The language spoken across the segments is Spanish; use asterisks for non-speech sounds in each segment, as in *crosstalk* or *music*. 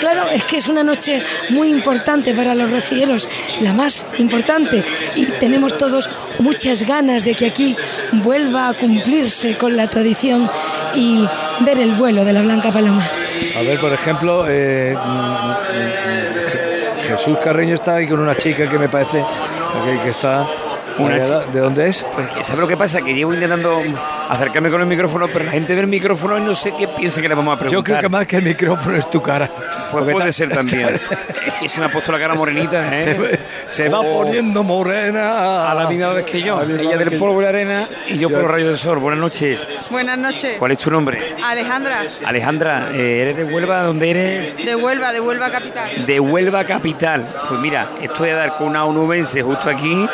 Claro, es que es una noche muy importante para los rocieros, la más importante, y tenemos todos muchas ganas de que aquí vuelva a cumplirse con la tradición y ver el vuelo de la Blanca Paloma. A ver, por ejemplo, eh, mm, mm, Jesús Carreño está ahí con una chica que me parece que está Una ¿De, ¿De dónde es? Pues que, ¿sabes lo que pasa? Que llevo intentando acercarme con el micrófono, pero la gente ve el micrófono y no sé qué piensa que le vamos a preguntar. Yo creo que más que el micrófono es tu cara. Pues puede ser también. es que se me ha puesto la cara morenita, *laughs* ¿eh? Se, se va Oh. poniendo morena. A la misma vez que yo. A Ella del polvo y la arena y yo por los rayos del sol. Buenas noches. Buenas noches. ¿Cuál es tu nombre? Alejandra, Alejandra, eh, ¿eres de Huelva? ¿Dónde eres? de Huelva, de Huelva Capital. De Huelva Capital. Pues mira, esto de dar con una onubense justo aquí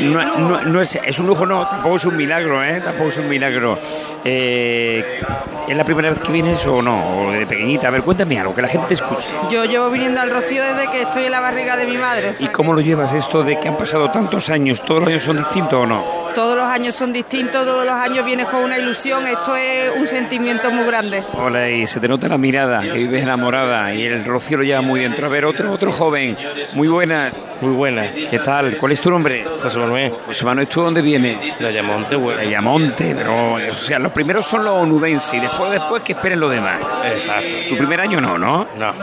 no, no- no es, es un lujo, no, tampoco es un milagro, ¿eh? Tampoco es un milagro. Eh, ¿Es la primera vez que vienes o no? O de pequeñita. A ver, cuéntame algo, que la gente te escuche. Yo llevo viniendo al Rocío desde que estoy en la barriga de mi madre. o sea ¿Y cómo lo llevas esto de que han pasado tantos años? ¿Todos los años son distintos o no? Todos los años son distintos, todos los años vienes con una ilusión. Esto es un sentimiento muy grande. Hola, y se te nota la mirada, que vives enamorada y el rocío lo lleva muy dentro. A ver, otro, otro joven. Muy buenas. Muy buenas. ¿Qué tal? ¿Cuál es tu nombre? José Manuel. José Manuel, ¿tú dónde vienes? De Ayamonte, Huelva. De Ayamonte, pero, o sea, los primeros son los onubenses y después, después que esperen los demás. Exacto. Tu primer año no, ¿no? No.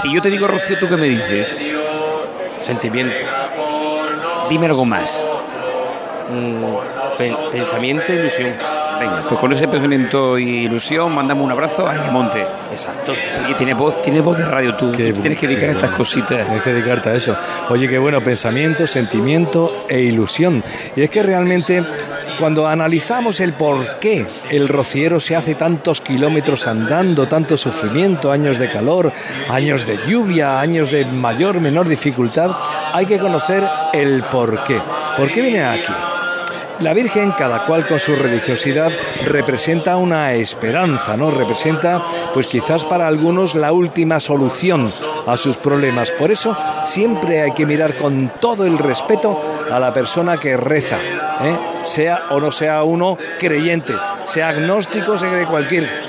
Si yo te digo Rocío, ¿tú qué me dices? Sentimiento. Dime algo más. Mm, pen- pensamiento e ilusión. Venga, pues con ese pensamiento y ilusión, mandame un abrazo a Ayamonte. Exacto. Oye, tienes voz, tienes voz de radio tú. Qué Tú tienes que dedicar a estas cositas. Tienes que dedicarte a eso. Oye, qué bueno, pensamiento, sentimiento e ilusión. Y es que realmente cuando analizamos el por qué el rociero se hace tantos kilómetros andando, tanto sufrimiento, años de calor, años de lluvia, años de mayor, menor dificultad, hay que conocer el por qué. ¿Por qué viene aquí? La Virgen, cada cual con su religiosidad, representa una esperanza, ¿no? Representa, pues quizás para algunos, la última solución a sus problemas. Por eso siempre hay que mirar con todo el respeto a la persona que reza, ¿eh? sea o no sea uno creyente, sea agnóstico, sea de cualquier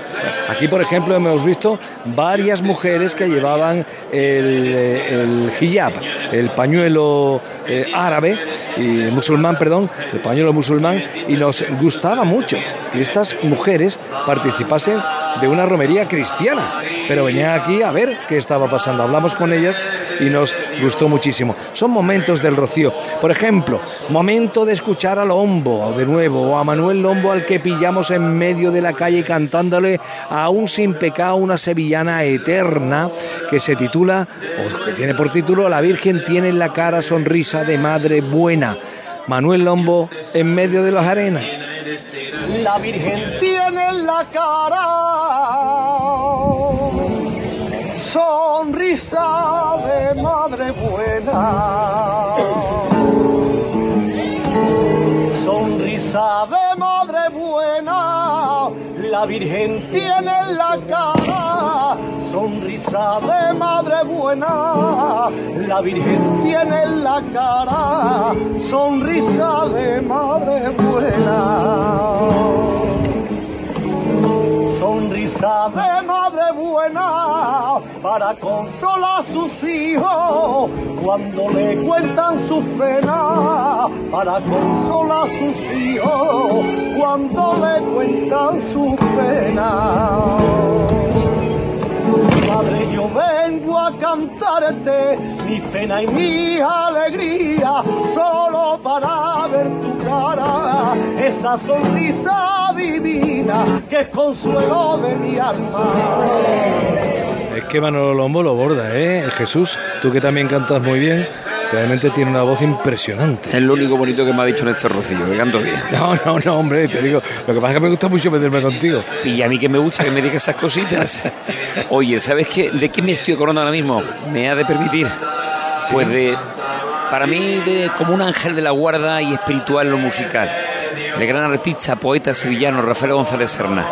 Aquí, por ejemplo, hemos visto varias mujeres que llevaban el, hijab, el pañuelo eh, árabe, y musulmán, perdón, el pañuelo musulmán, y nos gustaba mucho que estas mujeres participasen de una romería cristiana, pero venían aquí a ver qué estaba pasando. Hablamos con ellas y nos gustó muchísimo. Son momentos del rocío. Por ejemplo, momento de escuchar a Lombo de nuevo, o a Manuel Lombo al que pillamos en medio de la calle cantándole aún sin pecado una sevillana eterna que se titula, o que tiene por título, La Virgen tiene en la cara sonrisa de madre buena. Manuel Lombo en medio de las arenas. La Virgen tiene en la cara sonrisa de madre buena. Sonrisa de madre buena, la Virgen tiene en la cara. Sonrisa de madre buena, la Virgen tiene en la cara. Sonrisa de madre buena. Sonrisa de madre buena para consolar a sus hijos cuando le cuentan sus penas. Para consolar a sus hijos cuando le cuentan sus penas. Madre, yo vengo a cantarte mi pena y mi alegría, solo para ver tu cara, esa sonrisa divina que es consuelo de mi alma. Es que Manolo Lombo lo borda, ¿eh? Jesús, tú que también cantas muy bien, realmente tiene una voz impresionante. Es lo único bonito que me ha dicho en este rocío, que canto bien. No, no, no, hombre, te digo, lo que pasa es que me gusta mucho meterme contigo. Y a mí que me gusta que me digas esas cositas. Oye, ¿sabes qué? ¿De qué me estoy acordando ahora mismo? ¿Me ha de permitir? Pues de, para mí, de como un ángel de la guarda y espiritual lo musical. El gran artista, poeta sevillano Rafael González Serna.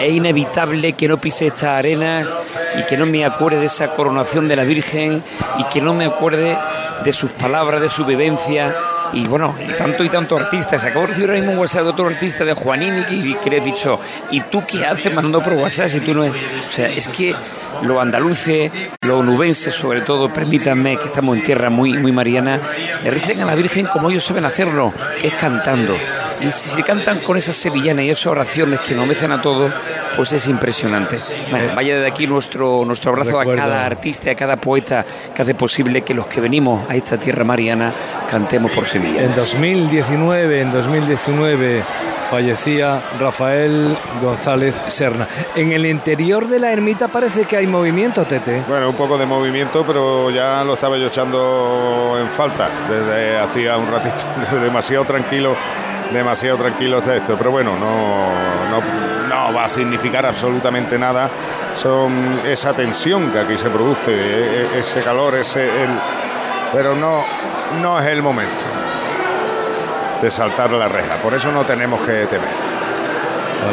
Es inevitable que no pise esta arena y que no me acuerde de esa coronación de la Virgen y que no me acuerde de sus palabras, de su vivencia y bueno, y tanto y tanto artistas. Acabo de recibir ahora mismo un WhatsApp de otro artista de Juanini que, que le he dicho, ¿y tú qué haces mandando por WhatsApp si tú no es? O sea, es que lo andaluce, lo onubense sobre todo, permítanme que estamos en tierra muy, muy mariana, le reciben a la Virgen como ellos saben hacerlo, que es cantando. Y si se cantan con esas sevillanas y esas oraciones que nos mecen a todos, pues es impresionante. Bueno, vaya desde aquí nuestro, nuestro abrazo a cada artista, a cada poeta que hace posible que los que venimos a esta tierra mariana cantemos por Sevilla. En 2019, en 2019 fallecía Rafael González Serna. En el interior de la ermita parece que hay movimiento, Tete. Bueno, un poco de movimiento, pero ya lo estaba yo echando en falta desde hacía un ratito, *laughs* demasiado tranquilo, demasiado tranquilo está esto. Pero bueno, no, no, no va a significar absolutamente nada. Son esa tensión que aquí se produce, e- e- ese calor, ese, el, pero no, no es el momento de saltar la reja. Por eso no tenemos que temer.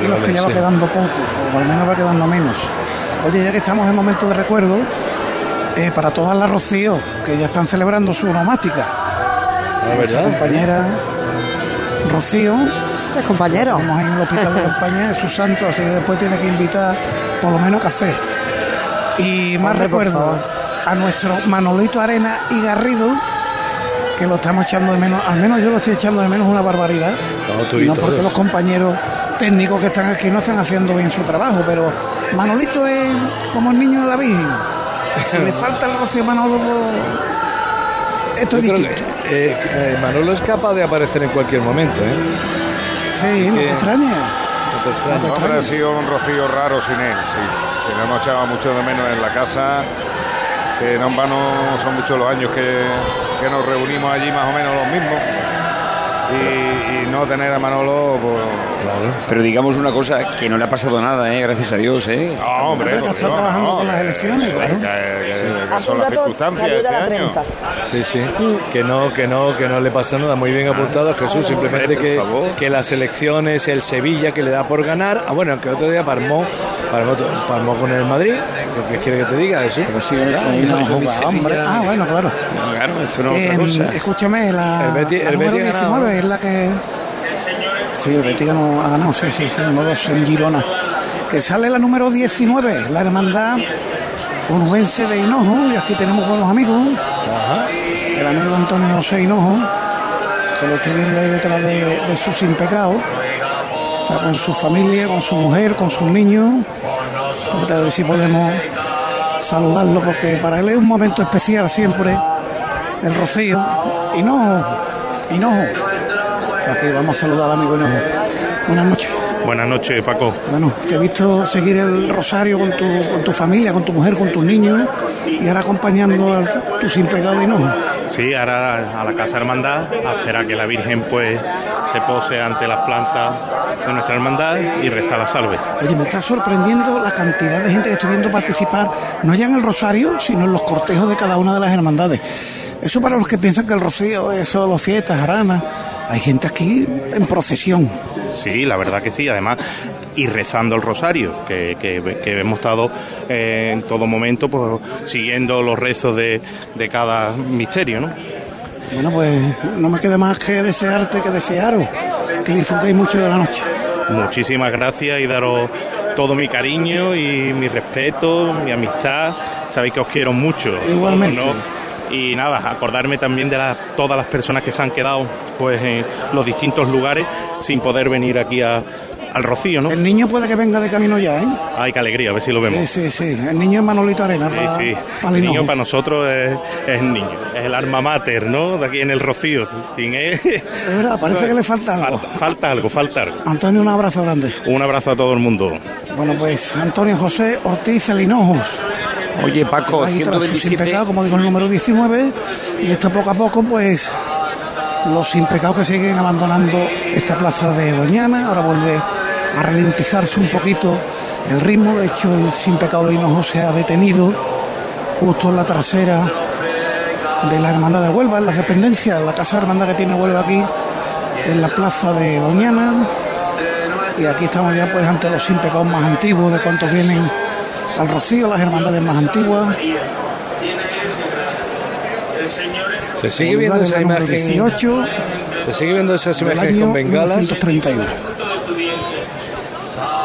y los que ya va quedando poco, o al menos va quedando menos. Oye, ya que estamos en momento de recuerdo, eh, para todas las Rocío que ya están celebrando su La nuestra verdad. compañera Rocío, Es compañero. vamos ahí en el hospital de *laughs* campaña, es su santo, así que después tiene que invitar por lo menos café. Y más Hombre, recuerdo a nuestro Manolito Arena y Garrido, que lo estamos echando de menos, al menos yo lo estoy echando de menos una barbaridad. Y no porque los compañeros técnicos que están aquí no están haciendo bien su trabajo, pero Manolito es como el niño de la Virgen. Si le *laughs* falta el rocío Manolo, esto es distinto. Eh, eh, Manolo es capaz de aparecer en cualquier momento, ¿eh? Sí, no que- te extrañes. No te extraña. No te Hombre, ha sido un rocío raro sin él, sí. Si lo hemos echado mucho de menos en la casa, que no en vano son muchos los años que, que nos reunimos allí más o menos los mismos. Y, y no tener a Manolo, pues... Pero digamos una cosa, que no le ha pasado nada, ¿eh? gracias a Dios. ¿eh? No, hombre, Hombre, que por está Dios, trabajando no, con las que- elecciones, que- claro. que- que- que Hace son un las rato circunstancias salió de ya este la año. 30. Sí, sí. Que no, que no, que no le pasa nada. Muy bien apuntado Jesús. Simplemente que, que las elecciones, el Sevilla que le da por ganar. Ah, bueno, que otro día palmó, palmó, palmó con el Madrid. ¿Qué quiere que te diga eso? Sí, ahí no juega, hombre. Ah, bueno, claro. Claro, esto no es Eh, otra cosa. escúchame, la, El Betis- la el número Betis ha ganado, 19 es la que... Sí, el Betis ganó- ha ganado, sí, sí, sí, uno dos en Girona. Que sale la número 19, la hermandad onubense de Hinojo, y aquí tenemos buenos amigos. El amigo Antonio José Hinojo, que lo estoy viendo ahí detrás de, de su sin pecado. Está con su familia, con su mujer, con sus niños. A ver si podemos saludarlo, porque para él es un momento especial siempre el rocío. Hinojo, Hinojo. Aquí vamos a saludar al amigo Hinojo. Buenas noches. Buenas noches, Paco. Bueno, te he visto seguir el rosario con tu, con tu familia, con tu mujer, con tus niños y ahora acompañando a tu sin pecado de Hinojo. Sí, ahora a la Casa Hermandad, a esperar que la Virgen pues se pose ante las plantas de nuestra hermandad y reza la salve. Oye, me está sorprendiendo la cantidad de gente que estoy viendo participar, no ya en el rosario, sino en los cortejos de cada una de las hermandades. Eso para los que piensan que el rocío es solo fiestas, jaranas. Hay gente aquí en procesión. Sí, la verdad que sí, además, y rezando el rosario, que, que- que hemos estado eh, en todo momento pues, siguiendo los rezos de, de cada misterio, ¿no? Bueno, pues no me queda más que desearte que desearos que disfrutéis mucho de la noche. Muchísimas gracias y daros todo mi cariño y mi respeto, mi amistad. Sabéis que os quiero mucho. Igualmente. ¿no? Y nada, acordarme también de todas las personas que se han quedado pues en los distintos lugares sin poder venir aquí a- al Rocío, ¿no? El niño puede que venga de camino ya, ¿eh? Ay, qué alegría, a ver si lo vemos. Sí, sí, sí. El niño es Manolito Arena. Sí, sí. el niño para nosotros es, es el niño, es el alma mater, ¿no? De aquí en el Rocío. Sin él- Es verdad, parece que le falta algo. Falta, falta algo, falta algo. Antonio, un abrazo grande. Un abrazo a todo el mundo. Bueno, pues Antonio José Ortiz El Hinojos. Oye, Paco, tras su sin 127. pecado, como digo, el número 19. Y esto poco a poco, pues, los sin pecados que siguen abandonando esta plaza de Doñana. Ahora vuelve a ralentizarse un poquito el ritmo. De hecho, el sin pecado de Hinojos se ha detenido justo en la trasera de la Hermandad de Huelva, en las dependencias, la casa hermandad que tiene Huelva aquí, en la plaza de Doñana. Y aquí estamos ya pues ante los sin pecados más antiguos de cuantos vienen al Rocío, las hermandades más antiguas. Se sigue viendo esa imagen. 18 Se sigue viendo esas imágenes con bengalas. 1931.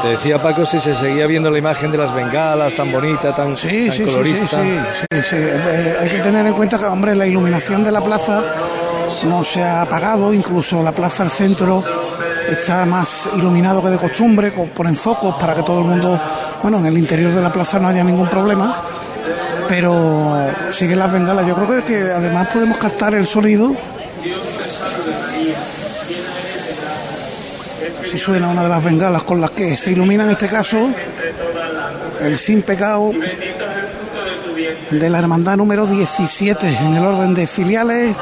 Te decía Paco si se seguía viendo la imagen de las bengalas tan bonita, tan, sí, colorista. sí, sí, sí. Eh, hay que tener en cuenta que, hombre, la iluminación de la plaza no se ha apagado, incluso la plaza al centro está más iluminado que de costumbre, ponen focos para que todo el mundo, bueno, en el interior de la plaza no haya ningún problema, pero siguen las bengalas. Yo creo que, que además podemos captar el sonido. Si suena una de las bengalas con las que se ilumina en este caso el sin pecado de la hermandad número 17 en el orden de filiales,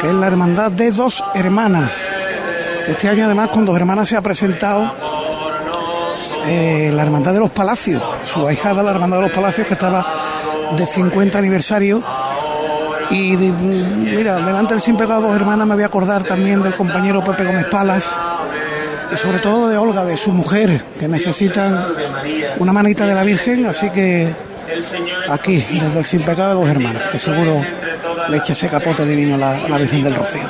que es la hermandad de dos hermanas. Este año además con dos hermanas se ha presentado eh, la hermandad de los palacios, su ahijada la hermandad de los palacios que estaba de 50 aniversario. Y mira, delante del sin pecado dos hermanas me voy a acordar también del compañero Pepe Gómez Palas y sobre todo de Olga, de su mujer, que necesitan una manita de la Virgen, así que aquí, desde el Sin Pecado dos hermanas, que seguro le echa ese capote divino a la Virgen del Rocío.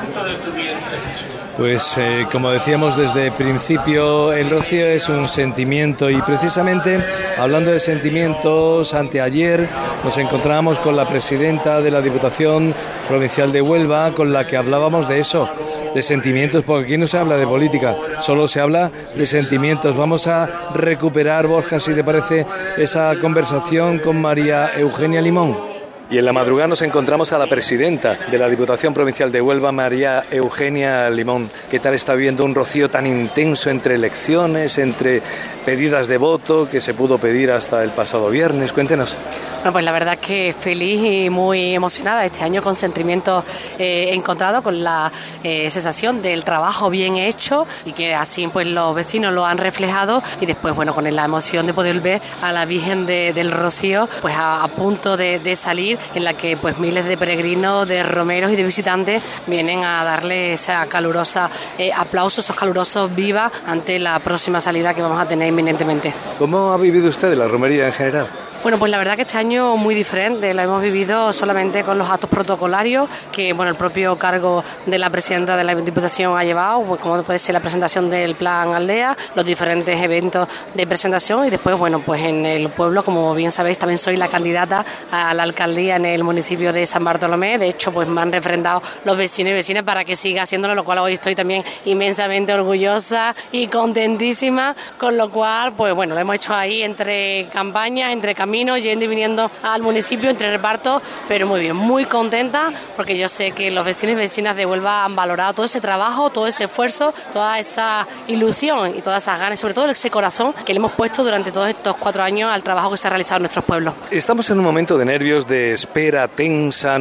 Pues eh, como decíamos desde el principio, el rocío es un sentimiento y precisamente hablando de sentimientos, anteayer nos encontrábamos con la presidenta de la Diputación Provincial de Huelva con la que hablábamos de eso, de sentimientos, porque aquí no se habla de política, solo se habla de sentimientos. Vamos a recuperar, Borja, si te parece, esa conversación con María Eugenia Limón. Y en la madrugada nos encontramos a la presidenta de la Diputación Provincial de Huelva, María Eugenia Limón. ¿Qué tal está viendo un rocío tan intenso entre elecciones, entre pedidas de voto que se pudo pedir hasta el pasado viernes? Cuéntenos. Bueno, pues la verdad que feliz y muy emocionada este año con sentimientos eh, encontrados, con la eh, sensación del trabajo bien hecho y que así pues los vecinos lo han reflejado y después bueno con la emoción de poder ver a la Virgen de- del Rocío pues a, punto de salir en la que pues miles de peregrinos, de romeros y de visitantes vienen a darle esa calurosa eh, aplauso, esos calurosos vivas ante la próxima salida que vamos a tener inminentemente. ¿Cómo ha vivido usted la romería en general? Bueno, pues la verdad que este año muy diferente, lo hemos vivido solamente con los actos protocolarios que bueno el propio cargo de la presidenta de la Diputación ha llevado, pues como puede ser la presentación del plan Aldea, los diferentes eventos de presentación y después bueno pues en el pueblo, como bien sabéis, también soy la candidata a la alcaldía en el municipio de San Bartolomé, de hecho pues me han refrendado los vecinos y vecinas para que siga haciéndolo, lo cual hoy estoy también inmensamente orgullosa y contentísima, con lo cual pues bueno, lo hemos hecho ahí entre campañas, entre caminos, yendo y viniendo al municipio, entre repartos, pero muy bien, muy contenta porque yo sé que los vecinos y vecinas de Huelva han valorado todo ese trabajo, todo ese esfuerzo, toda esa ilusión y todas esas ganas, sobre todo ese corazón que le hemos puesto durante todos estos cuatro años al trabajo que se ha realizado en nuestros pueblos. Estamos en un momento de nervios, de espera tensa.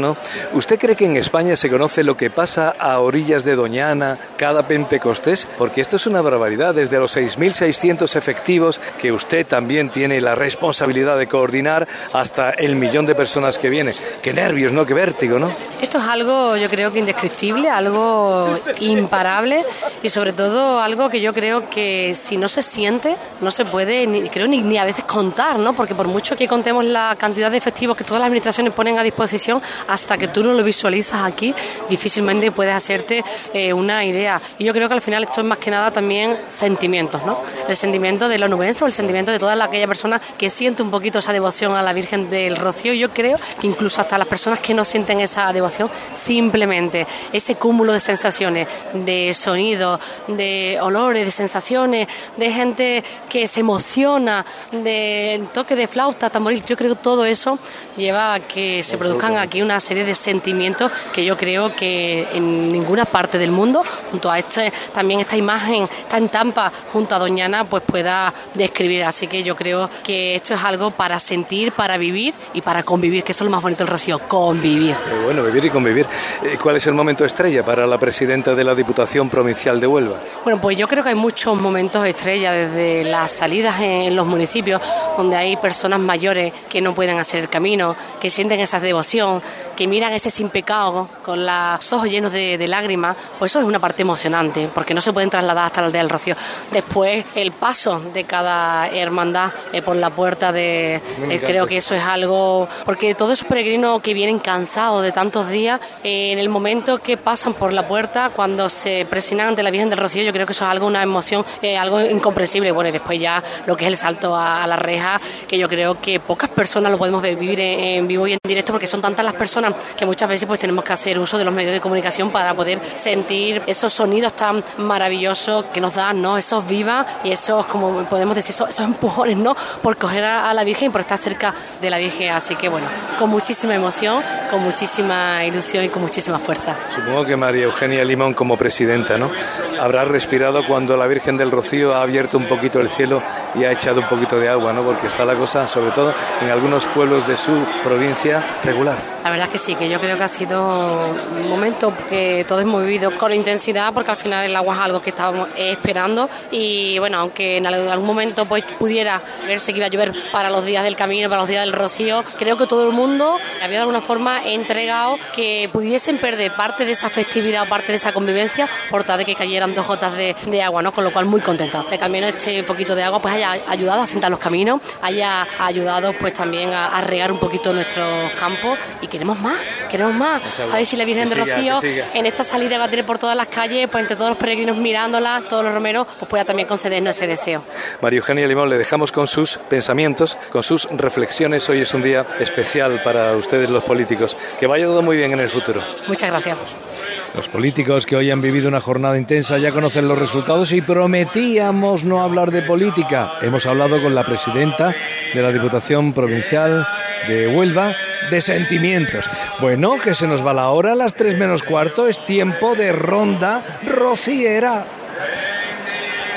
¿Usted cree que en España se conoce lo que pasa a orillas de Doñana cada Pentecostés? Porque esto es una barbaridad, desde los 6.600 efectivos que usted también tiene la responsabilidad de coordinar hasta el millón de personas que viene. Qué nervios, ¿no? Qué vértigo, ¿no? Esto es algo, yo creo que indescriptible, algo imparable y sobre todo algo que yo creo que si no se siente, no se puede, ni, creo, ni, a veces contar, ¿no? Porque por mucho que contemos la cantidad de efectivos que todas las administraciones ponen a disposición, hasta que tú no lo visualizas aquí, difícilmente puedes hacerte eh, una idea. Y yo creo que al final esto es más que nada también sentimientos, ¿no? El sentimiento de los nubenses o el sentimiento de toda la- aquella persona que siente un poquito esa devoción a la Virgen del Rocío. Yo creo que incluso hasta las personas que no sienten esa devoción, simplemente ese cúmulo de sensaciones, de sonidos, de olores, de sensaciones, de gente que se emociona, de toque de flauta, tamboril, yo creo que todo eso lleva a que se produzcan aquí una serie de sentimientos que yo creo que en ninguna parte del mundo, junto a este, también esta imagen tan tampa junto a Doñana, pues pueda describir. Así que yo creo que esto es algo para sentir, para vivir y para convivir, que eso es lo más bonito del Rocío, convivir. Bueno, vivir y convivir. Eh, ¿Cuál es el momento estrella para la presidenta de la Diputación Provincial de Huelva? Bueno, pues yo creo que hay muchos momentos estrella desde las salidas en los municipios donde hay personas mayores que no pueden hacer el camino, que sienten esa devoción, que miran ese sin pecado con los ojos llenos de, de lágrimas, pues eso es una parte emocionante, porque no se pueden trasladar hasta la aldea del Rocío. Después, el paso de cada hermandad eh, por la puerta de, Eh, creo que eso es algo, porque todos esos peregrinos que vienen cansados de tantos días, eh, en el momento que pasan por la puerta, cuando se presionan ante la Virgen del Rocío, yo creo que eso es algo, una emoción, eh, algo incomprensible. Bueno, y después ya lo que es el salto a, la reja, que yo creo que pocas personas lo podemos vivir en, vivo y en directo, porque son tantas las personas que muchas veces pues tenemos que hacer uso de los medios de comunicación para poder sentir esos sonidos tan maravillosos que nos dan, ¿no? Esos vivas y esos, como podemos decir, esos, empujones, ¿no? Por coger a, la Virgen y por estar cerca de la Virgen. Así que bueno, con muchísima emoción, con muchísima ilusión y con muchísima fuerza. Supongo que María Eugenia Limón como presidenta, ¿no? Habrá respirado cuando la Virgen del Rocío ha abierto un poquito el cielo y ha echado un poquito de agua, ¿no? Porque está la cosa, sobre todo en algunos pueblos de su provincia, regular. La verdad es que sí, que yo creo que ha sido un momento que todos hemos vivido con intensidad, porque al final el agua es algo que estábamos esperando y bueno, aunque en algún momento pues pudiera verse que iba a llover para los días del camino, para los días del rocío, creo que todo el mundo había de alguna forma entregado que pudiesen perder parte de esa festividad o parte de esa convivencia por tal de que cayeran dos gotas de, de agua, ¿no? Con lo cual muy contenta de menos este poquito de agua pues haya ayudado a sentar los caminos, haya ayudado pues también a, a regar un poquito nuestros campos y queremos más, queremos más. A ver si la Virgen de Rocío en esta salida va a tener por todas las calles, pues entre todos los peregrinos mirándola, todos los romeros, pues pueda también concedernos ese deseo. María Eugenia Limón, le dejamos con sus pensamientos, con sus reflexiones. Hoy es un día especial para ustedes los políticos. Que vaya todo muy bien en el futuro. Muchas gracias. Los políticos que hoy han vivido una jornada intensa ya conocen los resultados y prometíamos no hablar de política. Hemos hablado con la presidenta de la Diputación Provincial de Huelva de sentimientos. Bueno, que se nos va la hora, a las tres menos cuarto, es tiempo de ronda rociera.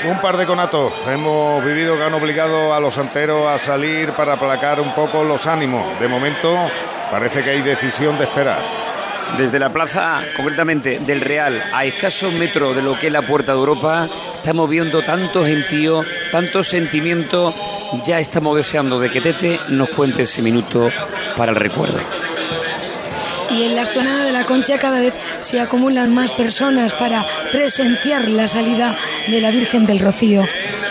Un par de conatos hemos vivido que han obligado a los santeros a salir para aplacar un poco los ánimos. De momento parece que hay decisión de esperar. Desde la plaza, concretamente del Real, a escasos metros de lo que es la Puerta de Europa, estamos viendo tanto gentío, tanto sentimiento. Ya estamos deseando de que Tete nos cuente ese minuto para el recuerdo. Y en la explanada de la Concha cada vez se acumulan más personas para presenciar la salida de la Virgen del Rocío,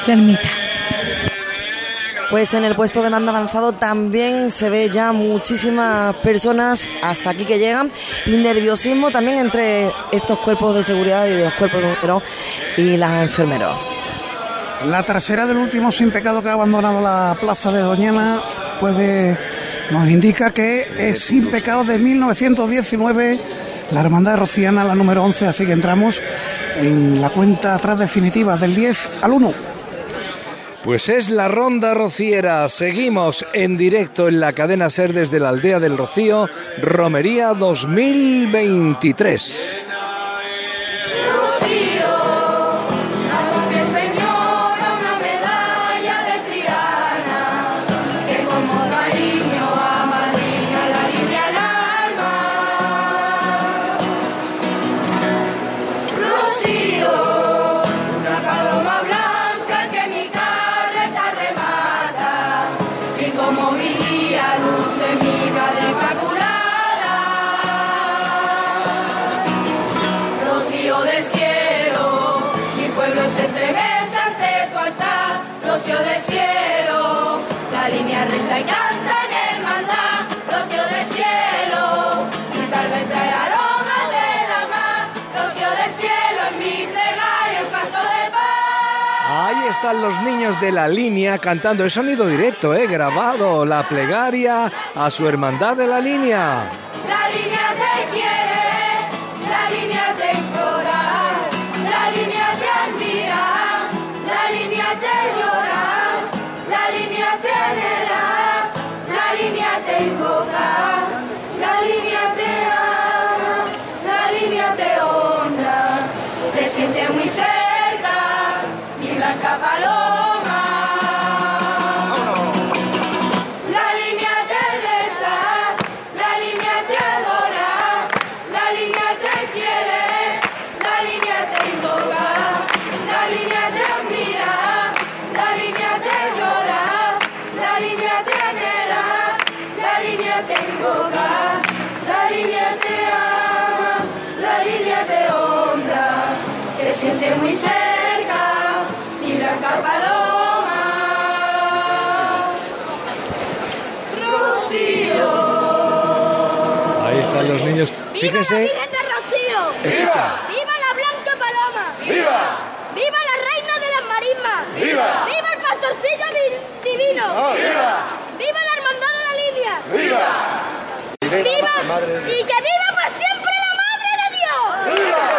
la ermita. Pues en el puesto de mando avanzado también se ve ya muchísimas personas hasta aquí que llegan y nerviosismo también entre estos cuerpos de seguridad y de los cuerpos de bomberos y las enfermeros. La trasera del último sin pecado que ha abandonado la plaza de Doñana puede nos indica que es sin pecado de 1919 la Hermandad Rociana, la número 11, así que entramos en la cuenta atrás definitiva del 10 al 1. Pues es la ronda rociera. Seguimos en directo en la cadena Ser desde la aldea del Rocío, Romería 2023. Los niños de la línea cantando. el sonido directo, ¿eh? Grabado. La plegaria a su hermandad de la línea. ¡Viva la Virgen de Rocío! Escucha. ¡Viva la Blanca Paloma! ¡Viva! ¡Viva la Reina de las Marismas! ¡Viva! ¡Viva el Pastorcillo di- Divino! ¡Viva! ¡Viva la Hermandad de la Línea! ¡Viva! ¡Viva! ¡Y que viva por siempre la Madre de Dios!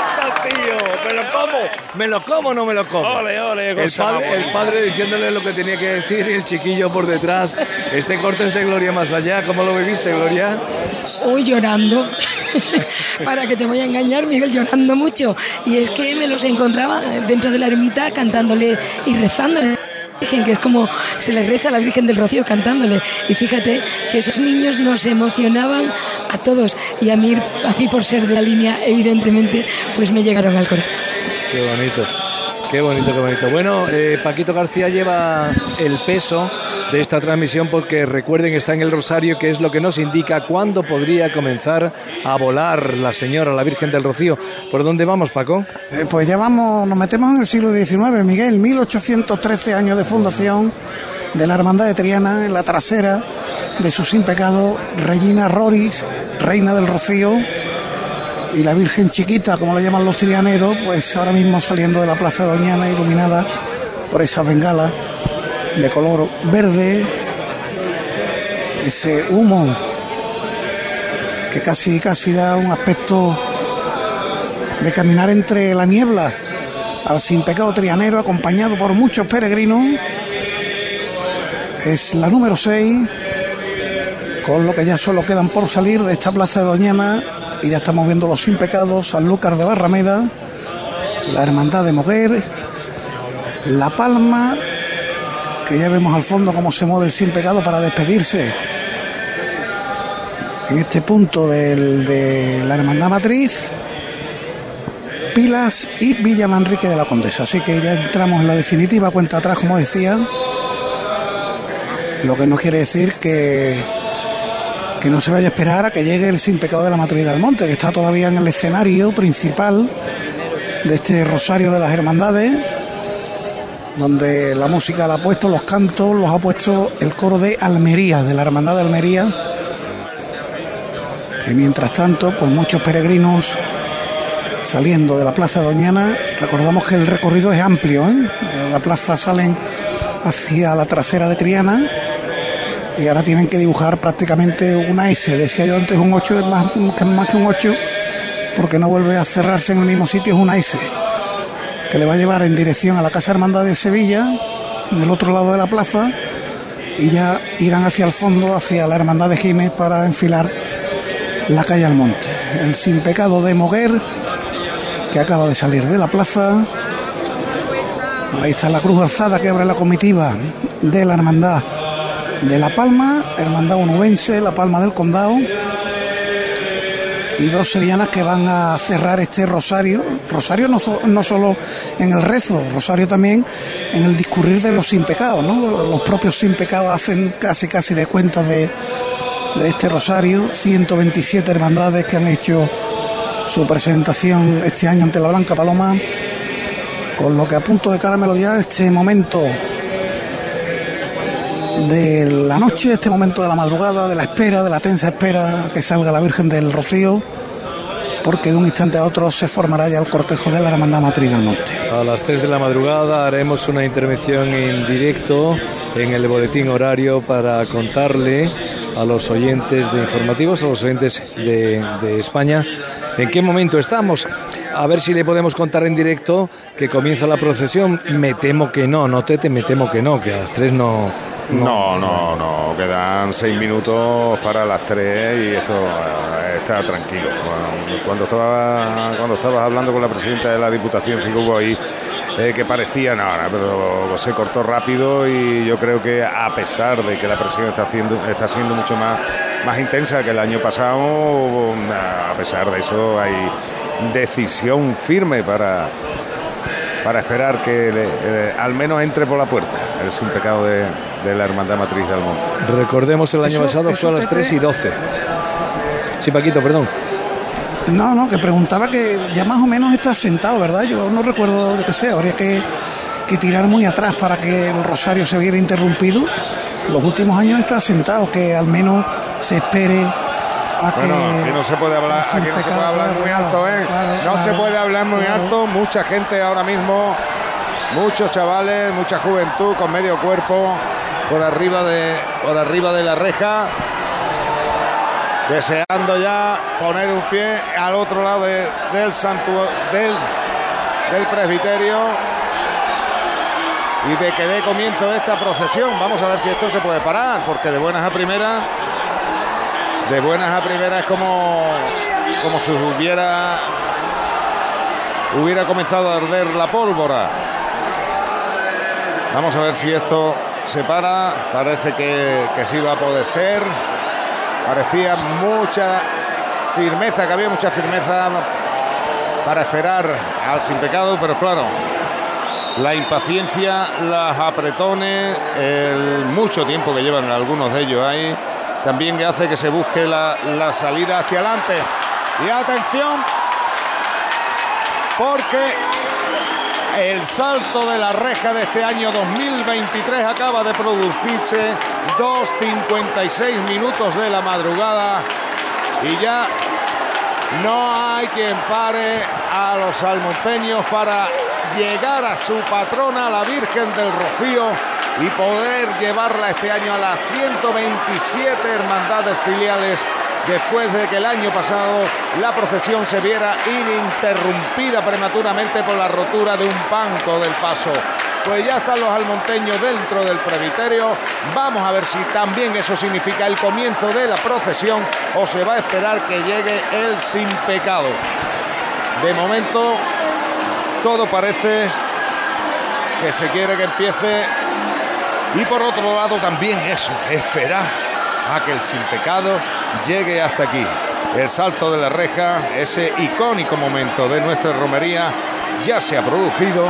¡Está, tío! ¡Me lo como! ¿Me lo como o no me lo como? Ole, ole, el, padre, el padre diciéndole lo que tenía que decir y el chiquillo por detrás. Este corte es de Gloria más allá. ¿Cómo lo viviste, Gloria? Hoy llorando. *laughs* Para que te voy a engañar, Miguel, llorando mucho. Y es que me los encontraba dentro de la ermita cantándole y rezándole. que es como se le reza a la Virgen del Rocío cantándole. Y fíjate que esos niños nos emocionaban a todos. Y a mí, a mí por ser de la línea, evidentemente, pues me llegaron al corazón. Qué bonito. Qué bonito, qué bonito. Bueno, eh, Paquito García lleva el peso de esta transmisión porque recuerden está en el Rosario, que es lo que nos indica cuándo podría comenzar a volar la señora, la Virgen del Rocío. ¿Por dónde vamos, Paco? Eh, pues ya vamos, nos metemos en el siglo XIX, Miguel, 1813 años de fundación de la Hermandad de Triana, en la trasera de su sin pecado, Regina Roris, Reina del Rocío, y la Virgen Chiquita, como le llaman los trianeros, pues ahora mismo saliendo de la Plaza Doñana, iluminada por esas bengalas de color verde, ese humo que casi, casi da un aspecto de caminar entre la niebla al sin pecado trianero acompañado por muchos peregrinos. Es la número 6, con lo que ya solo quedan por salir de esta plaza de Doñana y ya estamos viendo los sin pecados, Sanlúcar de Barrameda, la Hermandad de Moguer, La Palma, que ya vemos al fondo cómo se mueve el sin pecado para despedirse en este punto del- de la Hermandad Matriz. Pilas y Villa Manrique de la Condesa. Así que ya entramos en la definitiva cuenta atrás, como decía. Lo que no quiere decir que, que no se vaya a esperar a que llegue el sin pecado de la Matriz del Monte, que está todavía en el escenario principal de este Rosario de las Hermandades, donde la música la ha puesto, los cantos los ha puesto el coro de Almería, de la Hermandad de Almería. Y mientras tanto, pues muchos peregrinos saliendo de la Plaza Doñana. Recordamos que el recorrido es amplio. ¿eh? En la plaza salen hacia la trasera de Triana y ahora tienen que dibujar prácticamente una S. Decía yo antes un 8, es más, más que un 8 porque no vuelve a cerrarse en el mismo sitio, es una S que le va a llevar en dirección a la Casa Hermandad de Sevilla, en el otro lado de la plaza, y ya irán hacia el fondo, hacia la Hermandad de Gines para enfilar la calle Almonte. El sin pecado de Moguer, que acaba de salir de la plaza. Ahí está la cruz alzada que abre la comitiva de la Hermandad de La Palma, Hermandad Onubense, La Palma del Condado. Y dos sevillanas que van a cerrar este rosario. Rosario no, no solo en el rezo, rosario también en el discurrir de los sin pecados. Los propios sin pecados hacen casi casi de cuenta de, de este rosario. 127 hermandades que han hecho su presentación este año ante la Blanca Paloma, con lo que a punto de caramelo ya este momento de la noche, este momento de la madrugada, de la espera, de la tensa espera que salga la Virgen del Rocío, porque de un instante a otro se formará ya el cortejo de la Hermandad Matriz del Monte. A las 3 de la madrugada haremos una intervención en directo en el boletín horario para contarle a los oyentes de informativos, a los oyentes de, de España, en qué momento estamos. A ver si le podemos contar en directo que comienza la procesión. Me temo que no, no te, te me temo que no, que a las 3 no... No, no, no, quedan seis minutos para las tres y esto eh, está tranquilo. Cuando- estaba, cuando estabas hablando con la presidenta de la Diputación, sí hubo ahí eh, que parecía nada, pero se cortó rápido y yo creo que a pesar de que la presión está haciendo, está siendo mucho más, más intensa que el año pasado, a pesar de eso hay decisión firme para para esperar que le- eh, al menos entre por la puerta el sin pecado de, de la Hermandad Matriz del Monte. Recordemos el año Eso- pasado eso fue a las te- 3 y 12. Sí, Paquito, perdón. No, no, que preguntaba que ya más o menos está sentado, ¿verdad? Yo no recuerdo lo que sea, habría que, que tirar muy atrás para que el rosario se viera interrumpido. Los últimos años está sentado, que al menos se espere. Bueno, aquí no se puede hablar, aquí no se puede hablar muy alto, ¿eh? no se puede hablar muy alto. Mucha gente ahora mismo, muchos chavales, mucha juventud con medio cuerpo por arriba de, por arriba de la reja, deseando ya poner un pie al otro lado de- del santuario, del, del presbiterio y de que dé comienzo esta procesión. Vamos a ver si esto se puede parar, porque de buenas a primeras, de buenas a primeras como, como si hubiera, hubiera comenzado a arder la pólvora. Vamos a ver si esto se para. Parece que, que sí va a poder ser. Parecía mucha firmeza, que había mucha firmeza para esperar al sin pecado, pero claro, la impaciencia, las apretones, el mucho tiempo que llevan algunos de ellos ahí, también hace que se busque la, la salida hacia adelante. Y atención, porque el salto de la reja de este año 2023 acaba de producirse 2.56 minutos de la madrugada y ya no hay quien pare a los salmonteños para llegar a su patrona, la Virgen del Rocío, y poder llevarla este año a las 127 hermandades filiales después de que el año pasado la procesión se viera ininterrumpida prematuramente por la rotura de un banco del paso. Pues ya están los almonteños dentro del presbiterio. Vamos a ver si también eso significa el comienzo de la procesión o se va a esperar que llegue el sin pecado. De momento, todo parece que se quiere que empiece. Y por otro lado también eso, esperar a que el sin pecado llegue hasta aquí. El salto de la reja, ese icónico momento de nuestra romería, ya se ha producido.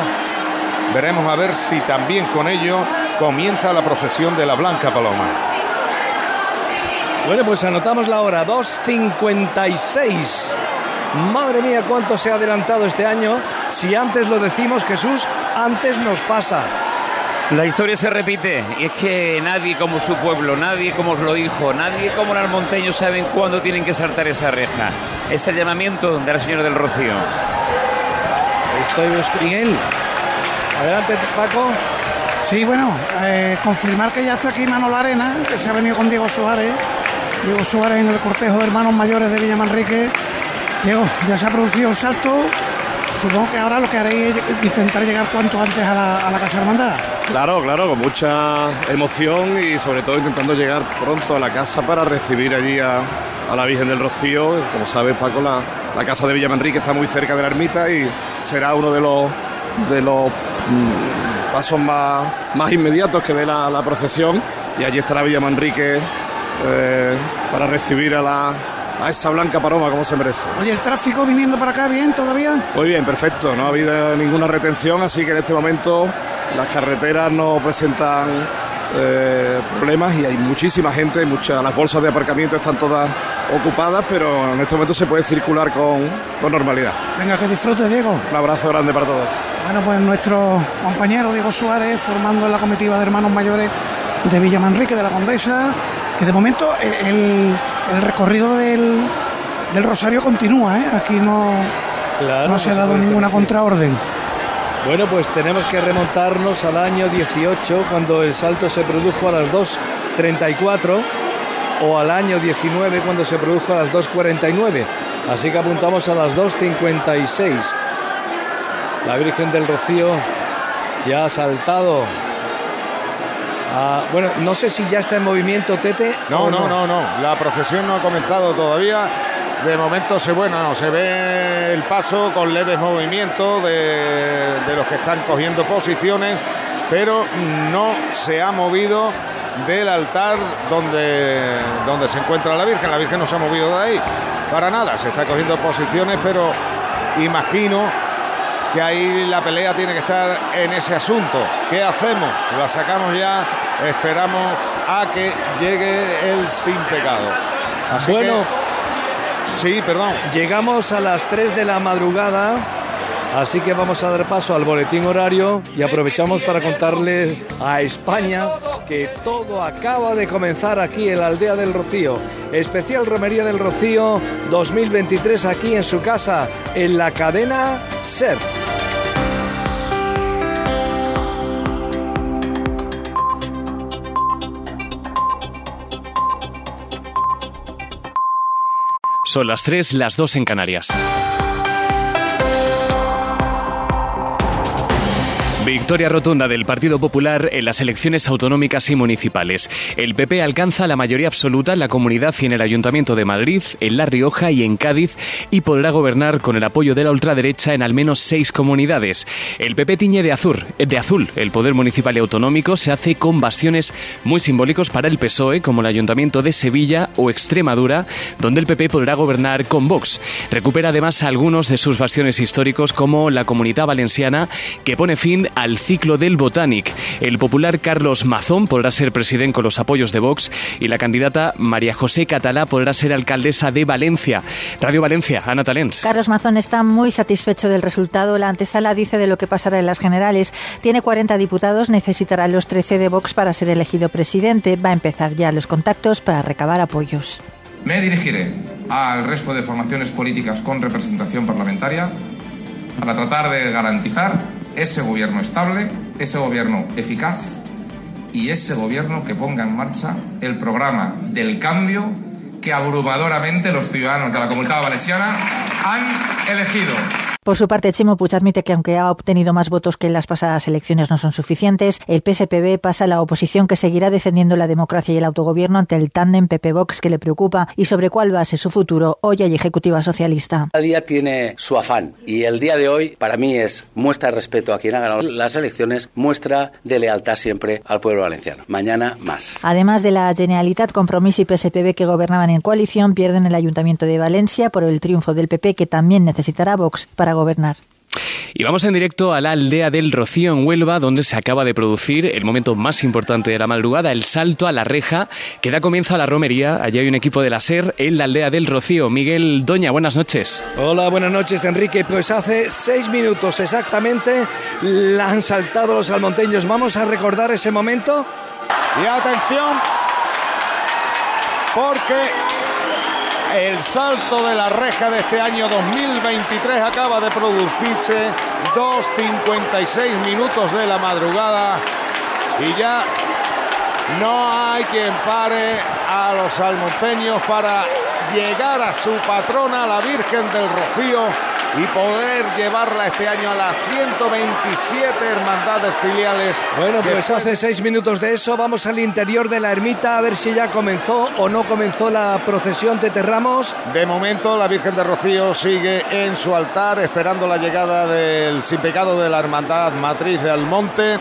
Veremos a ver si también con ello comienza la procesión de la Blanca Paloma. Bueno, pues anotamos la hora, 2.56. Madre mía, cuánto se ha adelantado este año. Si antes lo decimos, Jesús, antes nos pasa. La historia se repite y es que nadie como su pueblo, nadie como os lo dijo, nadie como los monteños saben cuándo tienen que saltar esa reja. Es el llamamiento de la señora del Rocío. Estoy buscando. Miguel. Adelante, Paco. Sí, bueno, eh, confirmar que ya está aquí Manolo Arena, que se ha venido con Diego Suárez. Diego Suárez en el cortejo de hermanos mayores de Villa Manrique. Diego, ya se ha producido el salto. Supongo que ahora lo que haréis es intentar llegar cuanto antes a la, a la Casa Hermandad. Claro, claro, con mucha emoción y sobre todo intentando llegar pronto a la casa para recibir allí a, a la Virgen del Rocío. Como sabes, Paco, la, la casa de Villamanrique está muy cerca de la ermita y será uno de los, de los mm, pasos más, más inmediatos que dé la, la procesión. Y allí estará Villamanrique eh, para recibir a, la, a esa blanca paloma como se merece. Oye, ¿el tráfico viniendo para acá bien todavía? Muy bien, perfecto. No ha habido ninguna retención, así que en este momento las carreteras no presentan eh, problemas y hay muchísima gente, muchas, las bolsas de aparcamiento están todas ocupadas, pero en este momento se puede circular con, con normalidad. Venga, que disfrutes, Diego. Un abrazo grande para todos. Bueno, pues nuestro compañero Diego Suárez formando en la comitiva de hermanos mayores de Villa Manrique de la Condesa, que de momento eh, el, el recorrido del, del Rosario continúa, ¿eh? aquí no, Claro, no se ha dado ninguna contraorden. Bueno, pues tenemos que remontarnos al año 18, cuando el salto se produjo a las 2.34, o al año 19, cuando se produjo a las 2.49. Así que apuntamos a las 2.56. La Virgen del Rocío ya ha saltado. A- bueno, no sé si ya está en movimiento Tete. No, no, no, no. La procesión no ha comenzado todavía. De momento se bueno, se ve el paso con leves movimientos de, de los que están cogiendo posiciones, pero no se ha movido del altar donde, donde se encuentra la Virgen. La Virgen no se ha movido de ahí para nada. Se está cogiendo posiciones, pero imagino que ahí la pelea tiene que estar en ese asunto. ¿Qué hacemos? La sacamos ya, esperamos a que llegue el sin pecado. Así Bueno. que- sí, perdón. Llegamos a las 3 de la madrugada, así que vamos a dar paso al boletín horario y aprovechamos para contarle a España que todo acaba de comenzar aquí en la aldea del Rocío. Especial Romería del Rocío 2023 aquí en su casa, en la cadena SER. Son las 3, las 2 en Canarias. Victoria rotunda del Partido Popular en las elecciones autonómicas y municipales. El PP alcanza la mayoría absoluta en la comunidad y en el Ayuntamiento de Madrid, en La Rioja y en Cádiz y podrá gobernar con el apoyo de la ultraderecha en al menos seis comunidades. El PP tiñe de azul, de azul el poder municipal y autonómico se hace con bastiones muy simbólicos para el PSOE, como el Ayuntamiento de Sevilla o Extremadura, donde el PP podrá gobernar con Vox. Recupera además algunos de sus bastiones históricos como la Comunidad Valenciana, que pone fin al ciclo del Botanic. El popular Carlos Mazón podrá ser presidente con los apoyos de Vox y la candidata María José Catalá podrá ser alcaldesa de Valencia. Radio Valencia, Ana Talens. Carlos Mazón está muy satisfecho del resultado. La antesala dice de lo que pasará en las generales. Tiene 40 diputados, necesitará los 13 de Vox para ser elegido presidente. Va a empezar ya los contactos para recabar apoyos. Me dirigiré al resto de formaciones políticas con representación parlamentaria para tratar de garantizar ese gobierno estable, ese gobierno eficaz y ese gobierno que ponga en marcha el programa del cambio que abrumadoramente los ciudadanos de la comunidad valenciana han elegido. Por su parte, Chimo Puig admite que aunque ha obtenido más votos que en las pasadas elecciones no son suficientes, el PSPB pasa a la oposición que seguirá defendiendo la democracia y el autogobierno ante el tándem PP-Vox que le preocupa y sobre cuál va a ser su futuro hoy hay Ejecutiva Socialista. Cada día tiene su afán y el día de hoy para mí es muestra de respeto a quien ha ganado las elecciones, muestra de lealtad siempre al pueblo valenciano. Mañana más. Además de la Generalitat, Compromís y PSPB que gobernaban en coalición pierden el Ayuntamiento de Valencia por el triunfo del PP que también necesitará Vox para gobernar. Y vamos en directo a la aldea del Rocío en Huelva, donde se acaba de producir el momento más importante de la madrugada, el salto a la reja, que da comienzo a la romería. Allí hay un equipo de la SER en la aldea del Rocío. Miguel Doña, buenas noches. Hola, buenas noches, Enrique. Pues hace seis minutos exactamente la han saltado los almonteños. Vamos a recordar ese momento. Y atención, porque el salto de la reja de este año 2023 acaba de producirse 2.56 minutos de la madrugada y ya no hay quien pare a los almonteños para llegar a su patrona, la Virgen del Rocío, y poder llevarla este año a las 127 hermandades filiales. Bueno, pues hace seis minutos de eso vamos al interior de la ermita a ver si ya comenzó o no comenzó la procesión Tete Ramos. De momento la Virgen de Rocío sigue en su altar esperando la llegada del sin pecado de la hermandad matriz de Almonte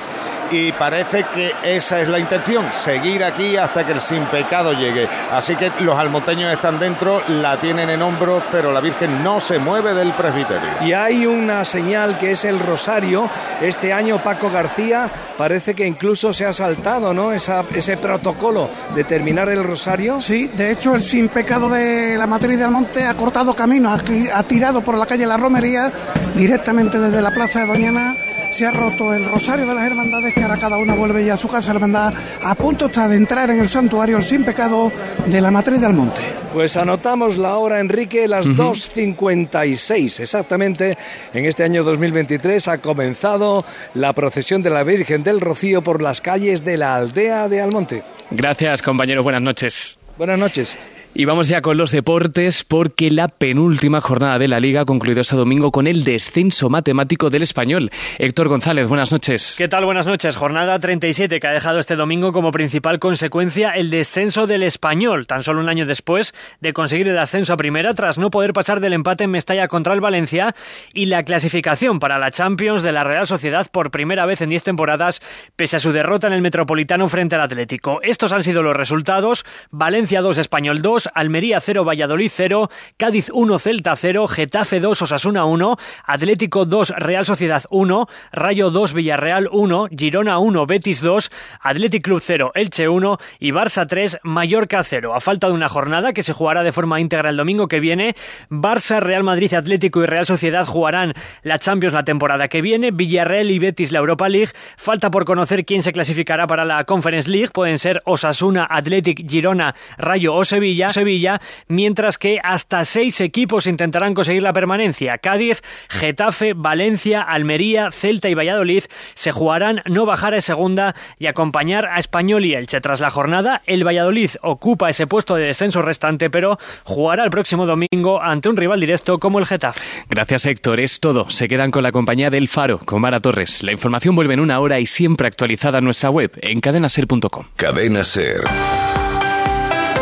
y parece que esa es la intención, seguir aquí hasta que el sin pecado llegue. Así que los almonteños están dentro, la tienen en hombros, pero la Virgen no se mueve del presbiterio. Y hay una señal que es el rosario. Este año Paco García parece que incluso se ha saltado, ¿no? Esa, ese protocolo de terminar el rosario. Sí, de hecho el sin pecado de la matriz de Almonte ha cortado camino, ha, ha tirado por la calle La Romería directamente desde la plaza de Doñana se ha roto el rosario de las hermandades que ahora cada una vuelve ya a su casa hermandad a punto está de entrar en el santuario el sin pecado de la matriz del monte. Pues anotamos la hora, Enrique, las 2.56 exactamente. En este año 2023 ha comenzado la procesión de la Virgen del Rocío por las calles de la aldea de Almonte. Gracias, compañeros. Buenas noches. Buenas noches. Y vamos ya con los deportes porque la penúltima jornada de la liga ha concluido este domingo con el descenso matemático del español. Héctor González, buenas noches. ¿Qué tal? Buenas noches. Jornada 37 que ha dejado este domingo como principal consecuencia el descenso del español, tan solo un año después de conseguir el ascenso a primera tras no poder pasar del empate en Mestalla contra el Valencia y la clasificación para la Champions de la Real Sociedad por primera vez en 10 temporadas pese a su derrota en el Metropolitano frente al Atlético. Estos han sido los resultados. Valencia 2, Español 2. 2, Almería 0, Valladolid 0, Cádiz 1, Celta 0, Getafe 2, Osasuna 1, Atlético 2, Real Sociedad 1, Rayo 2, Villarreal 1, Girona 1, Betis 2, Athletic Club 0, Elche 1 y Barça 3, Mallorca 0. A falta de una jornada que se jugará de forma íntegra el domingo que viene, Barça, Real Madrid, Atlético y Real Sociedad jugarán la Champions la temporada que viene, Villarreal y Betis la Europa League. Falta por conocer quién se clasificará para la Conference League. Pueden ser Osasuna, Athletic, Girona, Rayo o Sevilla, Sevilla, mientras que hasta seis equipos intentarán conseguir la permanencia. Cádiz, Getafe, Valencia, Almería, Celta y Valladolid se jugarán no bajar a segunda y acompañar a Español y Elche. Tras la jornada, el Valladolid ocupa ese puesto de descenso restante, pero jugará el próximo domingo ante un rival directo como el Getafe. Gracias, Héctor. Es todo. Se quedan con la compañía del Faro, con Mara Torres. La información vuelve en una hora y siempre actualizada en nuestra web, en cadenaser.com. Cadena Ser.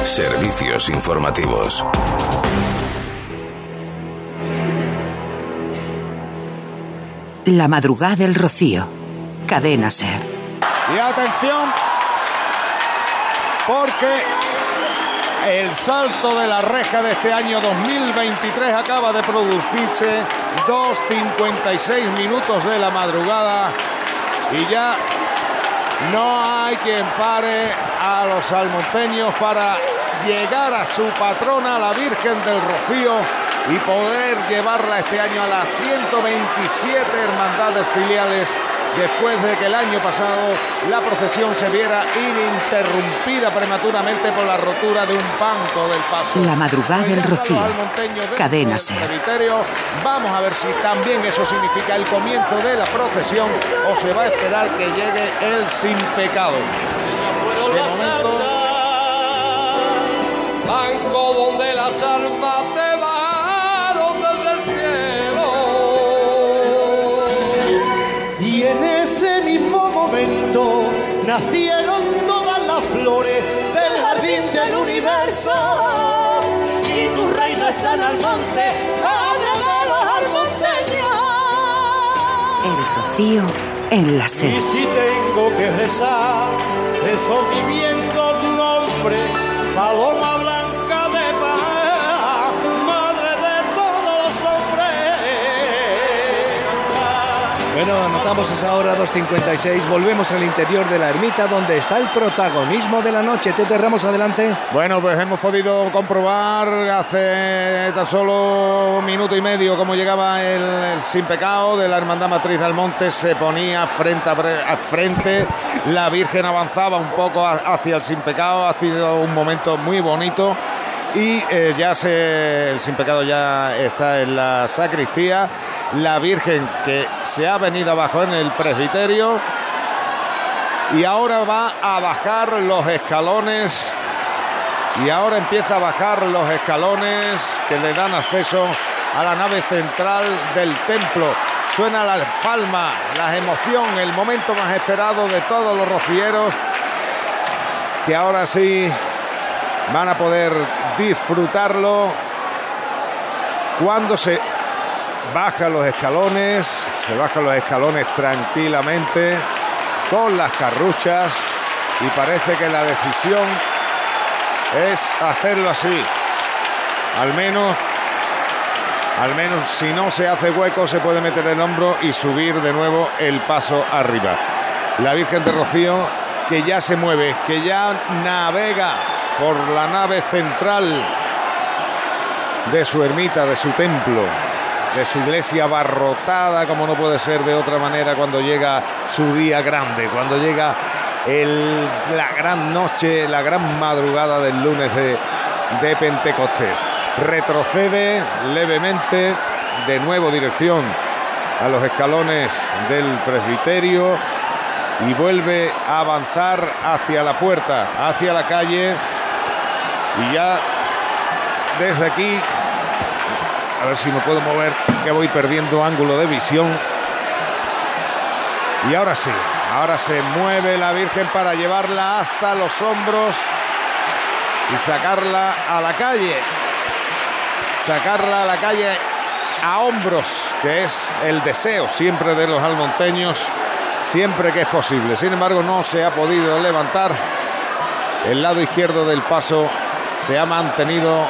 Servicios informativos. La madrugada del Rocío. Cadena Ser. Y atención, porque el salto de la reja de este año 2023 acaba de producirse 2.56 minutos de la madrugada y ya no hay quien pare a los salmonteños para llegar a su patrona, la Virgen del Rocío, y poder llevarla este año a las 127 hermandades filiales después de que el año pasado la procesión se viera ininterrumpida prematuramente por la rotura de un banco del paso. La madrugada del Rocío. Cadena Ser. Vamos a ver si también eso significa el comienzo de la procesión o se va a esperar que llegue el sin pecado. De momento, Banco donde las almas te bajaron desde el cielo. Y en ese mismo momento nacieron todas las flores del jardín del universo. Y tu reino está en el monte, madre de los almonteños. El Rocío en la Y Ser. si tengo que rezar, rezo viviendo tu nombre, paloma Bueno, anotamos esa hora 2.56, volvemos al interior de la ermita donde está el protagonismo de la noche. Tete Ramos, adelante. Bueno, pues hemos podido comprobar hace tan solo minuto y medio cómo llegaba el, sin pecado de la Hermandad Matriz del Monte. Se ponía frente a, a frente, la Virgen avanzaba un poco a- hacia el sin pecado. Ha sido un momento muy bonito. Y eh, ya se, el sin pecado ya está en la sacristía. La Virgen que se ha venido abajo en el presbiterio. Y ahora va a bajar los escalones y ahora empieza a bajar los escalones que le dan acceso a la nave central del templo. Suena la palma, la emoción, el momento más esperado de todos los rocieros que ahora sí van a poder disfrutarlo cuando se bajan los escalones, se bajan los escalones tranquilamente con las carruchas y parece que la decisión es hacerlo así. Al menos, al menos si no se hace hueco se puede meter el hombro y subir de nuevo el paso arriba. La Virgen de Rocío que ya se mueve, que ya navega por la nave central de su ermita, de su templo, de su iglesia abarrotada, como no puede ser de otra manera cuando llega su día grande, cuando llega el- la gran noche, la gran madrugada del lunes de, de Pentecostés. Retrocede levemente, de nuevo dirección a los escalones del presbiterio y vuelve a avanzar hacia la puerta, hacia la calle y ya desde aquí, a ver si me puedo mover, que voy perdiendo ángulo de visión. Y ahora sí, ahora se mueve la Virgen para llevarla hasta los hombros y sacarla a la calle. Sacarla a la calle a hombros, que es el deseo siempre de los almonteños, siempre que es posible. Sin embargo, no se ha podido levantar. El lado izquierdo del paso se ha mantenido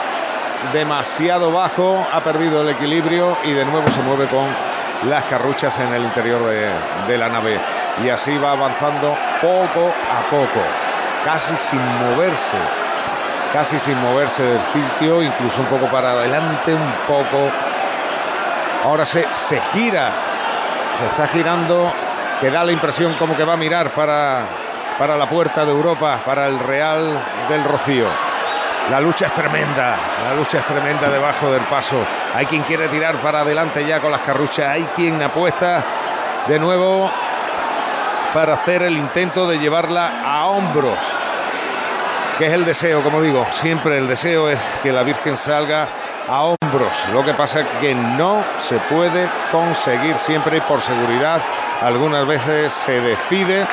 demasiado bajo, ha perdido el equilibrio y de nuevo se mueve con las carruchas en el interior de, la nave. Y así va avanzando poco a poco, casi sin moverse, casi sin moverse del sitio, incluso un poco para adelante, un poco. Ahora se, se gira, se está girando, que da la impresión como que va a mirar para, para la puerta de Europa, para el Real del Rocío. La lucha es tremenda, la lucha es tremenda debajo del paso. Hay quien quiere tirar para adelante ya con las carruchas, hay quien apuesta de nuevo para hacer el intento de llevarla a hombros, que es el deseo, como digo, siempre el deseo es que la Virgen salga a hombros. Lo que pasa es que no se puede conseguir siempre y por seguridad. Algunas veces se decide,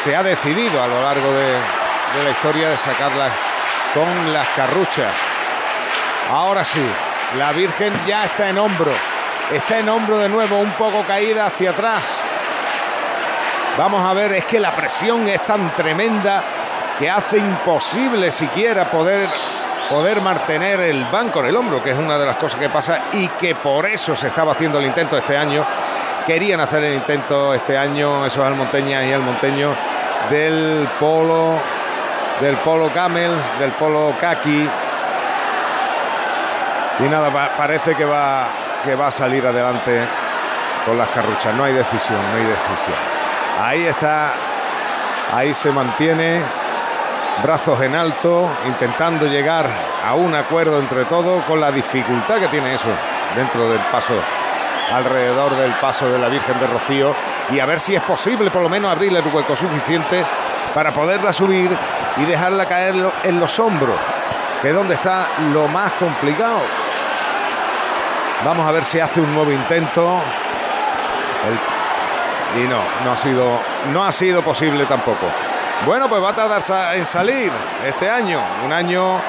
se ha decidido a lo largo de, de la historia de sacarla con las carruchas. Ahora sí, la Virgen ya está en hombro. Está en hombro de nuevo, un poco caída hacia atrás. Vamos a ver, es que la presión es tan tremenda que hace imposible siquiera poder, poder mantener el banco en el hombro, que es una de las cosas que pasa y que por eso se estaba haciendo el intento este año. Querían hacer el intento este año esos almonteñas y almonteños del polo del polo camel, del polo kaki. Y nada, pa- parece que va, que va a salir adelante con las carruchas. No hay decisión, no hay decisión. Ahí está, ahí se mantiene, brazos en alto, intentando llegar a un acuerdo entre todos con la dificultad que tiene eso dentro del paso, alrededor del paso de la Virgen de Rocío y a ver si es posible por lo menos abrirle el hueco suficiente para poderla subir y dejarla caer en los hombros, que es donde está lo más complicado. Vamos a ver si hace un nuevo intento. Y no, no ha sido, no ha sido posible tampoco. Bueno, pues va a tardar en salir este año, un año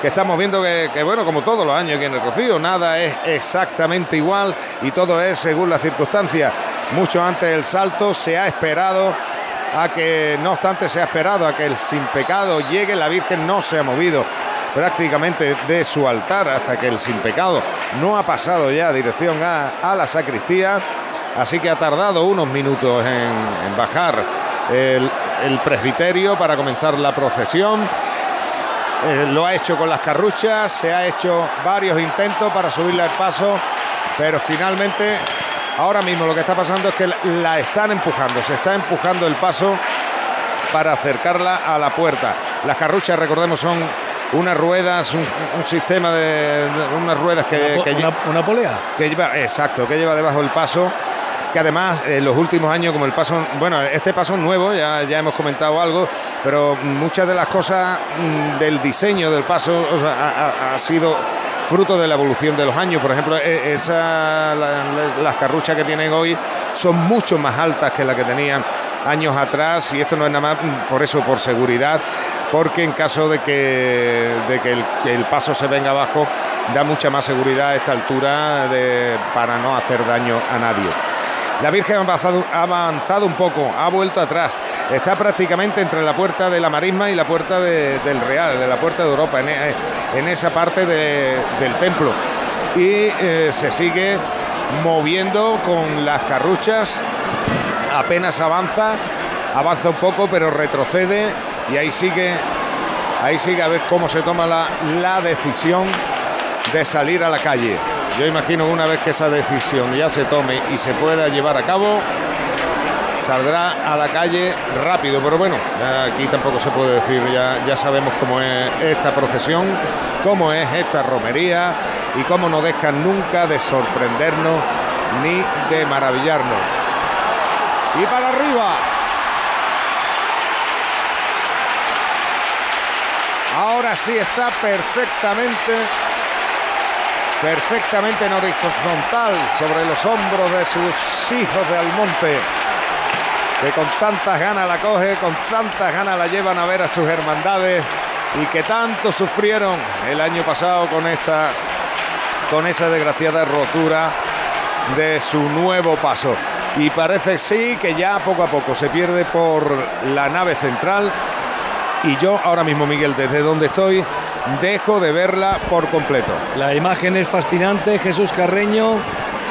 que estamos viendo que, que, bueno, como todos los años aquí en el Rocío, nada es exactamente igual y todo es según las circunstancias. Mucho antes del salto se ha esperado a que, no obstante, se ha esperado a que el sin pecado llegue, la Virgen no se ha movido prácticamente de su altar hasta que el sin pecado no ha pasado ya dirección a, a la sacristía, así que ha tardado unos minutos en, bajar el, el presbiterio para comenzar la procesión. Eh, lo ha hecho con las carruchas, se ha hecho varios intentos para subirle al paso, pero finalmente ahora mismo lo que está pasando es que la, están empujando, se está empujando el paso para acercarla a la puerta. Las carruchas, recordemos, son unas ruedas, un, un sistema de, de unas ruedas que, Una que una- una polea. que lleva, exacto, que lleva debajo el paso. Que además en los últimos años, como el paso, bueno, este paso es nuevo, ya, ya hemos comentado algo, pero muchas de las cosas mm, del diseño del paso o sea, ha, ha- ha sido fruto de la evolución de los años. Por ejemplo, e- esa, la- la- las carruchas que tienen hoy son mucho más altas que las que tenían años atrás y esto no es nada más por eso, por seguridad, porque en caso de que, de que el, el paso se venga abajo, da mucha más seguridad a esta altura de- para no hacer daño a nadie. La Virgen ha avanzado, ha avanzado un poco, ha vuelto atrás. Está prácticamente entre la puerta de la Marisma y la puerta de- del Real, de la puerta de Europa, en, e- en esa parte de- del templo. Y eh, se sigue moviendo con las carruchas. Apenas avanza, avanza un poco, pero retrocede y ahí sigue, ahí sigue a ver cómo se toma la, la decisión de salir a la calle. Yo imagino una vez que esa decisión ya se tome y se pueda llevar a cabo, saldrá a la calle rápido. Pero bueno, aquí tampoco se puede decir, ya, ya sabemos cómo es esta procesión, cómo es esta romería y cómo no dejan nunca de sorprendernos ni de maravillarnos. Y para arriba. Ahora sí está perfectamente perfectamente en horizontal sobre los hombros de sus hijos de Almonte, que con tantas ganas la coge, con tantas ganas la llevan a ver a sus hermandades y que tanto sufrieron el año pasado con esa, con esa desgraciada rotura de su nuevo paso. Y parece sí que ya poco a poco se pierde por la nave central. Y yo ahora mismo, Miguel, desde donde estoy, dejo de verla por completo. La imagen es fascinante, Jesús Carreño.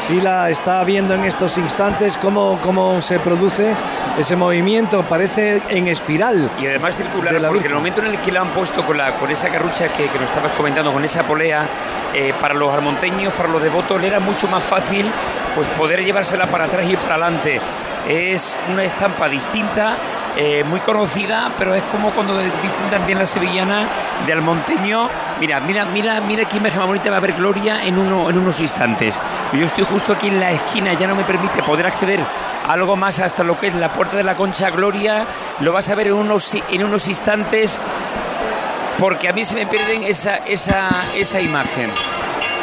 Sí la está viendo en estos instantes cómo, cómo se produce ese movimiento, parece en espiral. Y además circular, porque en el momento en el que la han puesto con, la, con esa carrucha que, que nos estabas comentando, con esa polea, eh, para los almonteños, para los devotos, le era mucho más fácil pues poder llevársela para atrás y para adelante. Es una estampa distinta, eh, muy conocida, pero es como cuando dicen también la sevillana de almonteño. Mira, mira, mira, mira qué imagen más bonita va a haber Gloria en, uno, en unos instantes. Yo estoy justo aquí en la esquina, ya no me permite poder acceder algo más hasta lo que es la puerta de la Concha Gloria. Lo vas a ver en unos, en unos instantes porque a mí se me pierden esa, esa, esa imagen.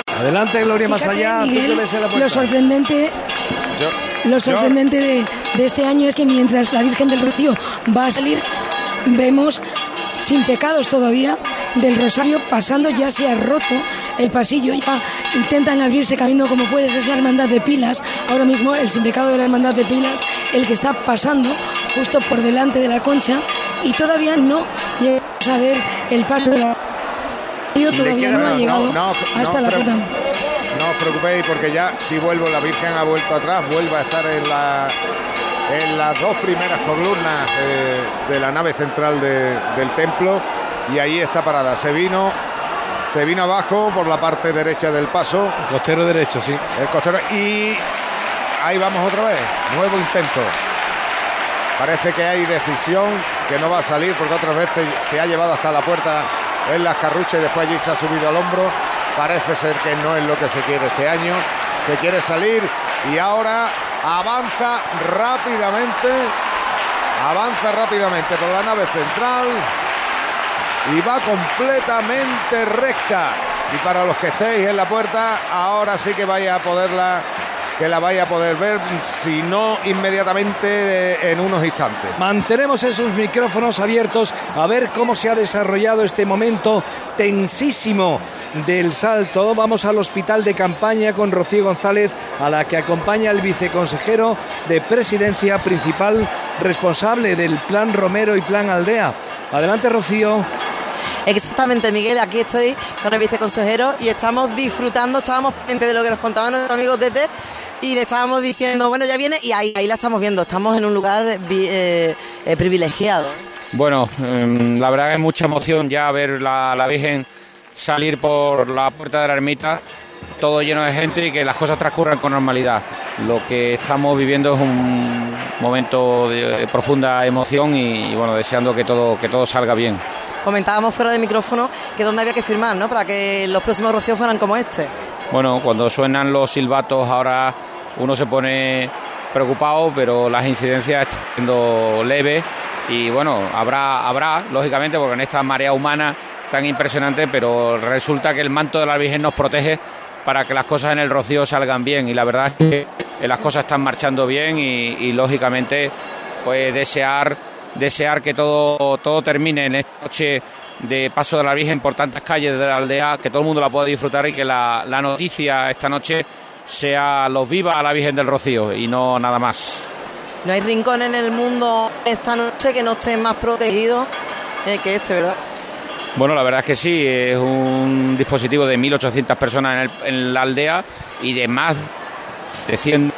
Adelante, Gloria, más allá. tú Miguel, que ves en la lo sorprendente Lo sorprendente de, de este año es que mientras la Virgen del Rocío va a salir, vemos sin pecados todavía del Rosario pasando, ya se ha roto el pasillo, ya intentan abrirse camino como puedes, es la hermandad de pilas, ahora mismo el sin pecado de la hermandad de pilas, el que está pasando justo por delante de la concha y todavía no llegamos a ver el paso de la todavía no ha llegado no, hasta no, la puerta. Preocupéis porque ya si vuelvo, la Virgen ha vuelto atrás, vuelve a estar en la en las dos primeras columnas eh, de la nave central de- del templo y ahí está parada. Se vino, se vino abajo por la parte derecha del paso. Costero derecho, sí. El costero y ahí vamos otra vez, nuevo intento. Parece que hay decisión que no va a salir porque otras veces se ha llevado hasta la puerta en las carruchas y después allí se ha subido al hombro. Parece ser que no es lo que se quiere este año. Se quiere salir y ahora avanza rápidamente. Avanza rápidamente por la nave central y va completamente recta. Y para los que estéis en la puerta, ahora sí que vaya a poderla, que la vaya a poder ver, si no inmediatamente eh, en unos instantes. Mantenemos esos micrófonos abiertos a ver cómo se ha desarrollado este momento tensísimo del salto. Vamos al hospital de campaña con Rocío González, a la que acompaña el viceconsejero de presidencia principal responsable del plan Romero y plan Aldea. Adelante, Rocío. Exactamente, Miguel, aquí estoy con el viceconsejero y estamos disfrutando, estábamos pendientes de lo que nos contaba nuestro amigo Tete y le estábamos diciendo, bueno, ya viene y ahí, ahí la estamos viendo, estamos en un lugar eh, eh, privilegiado. Bueno, em, la verdad es mucha emoción ya ver la, la Virgen salir por la puerta de la ermita, todo lleno de gente y que las cosas transcurran con normalidad. Lo que estamos viviendo es un momento de, de profunda emoción y, y, bueno, deseando que todo, que todo salga bien. Comentábamos fuera de micrófono que dónde había que firmar, ¿no? Para que los próximos rocíos fueran como este. Bueno, cuando suenan los silbatos ahora uno se pone preocupado, pero las incidencias están siendo leves. Y bueno, habrá, habrá, lógicamente, porque en esta marea humana tan impresionante, pero resulta que el manto de la Virgen nos protege para que las cosas en el Rocío salgan bien. Y la verdad es que las cosas están marchando bien y, y, lógicamente pues desear desear que todo todo termine en esta noche de paso de la Virgen por tantas calles de la aldea, que todo el mundo la pueda disfrutar y que la, la noticia esta noche sea los viva a la Virgen del Rocío y no nada más. No hay rincón en el mundo esta noche que no esté más protegido eh, que este, ¿verdad? Bueno, la verdad es que sí, es un dispositivo de 1.800 personas en, el, en, la aldea y de más de 100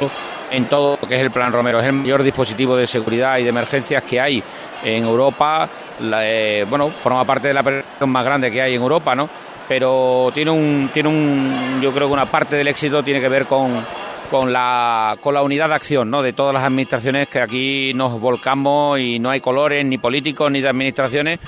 en todo lo que es el Plan Romero. Es el mayor dispositivo de seguridad y de emergencias que hay en Europa. La, eh, bueno, forma parte de la operación más grande que hay en Europa, ¿no? Pero tiene un, tiene un, yo creo que una parte del éxito tiene que ver con, con la, con la unidad de acción ¿no? de todas las administraciones que aquí nos volcamos y no hay colores ni políticos ni de administraciones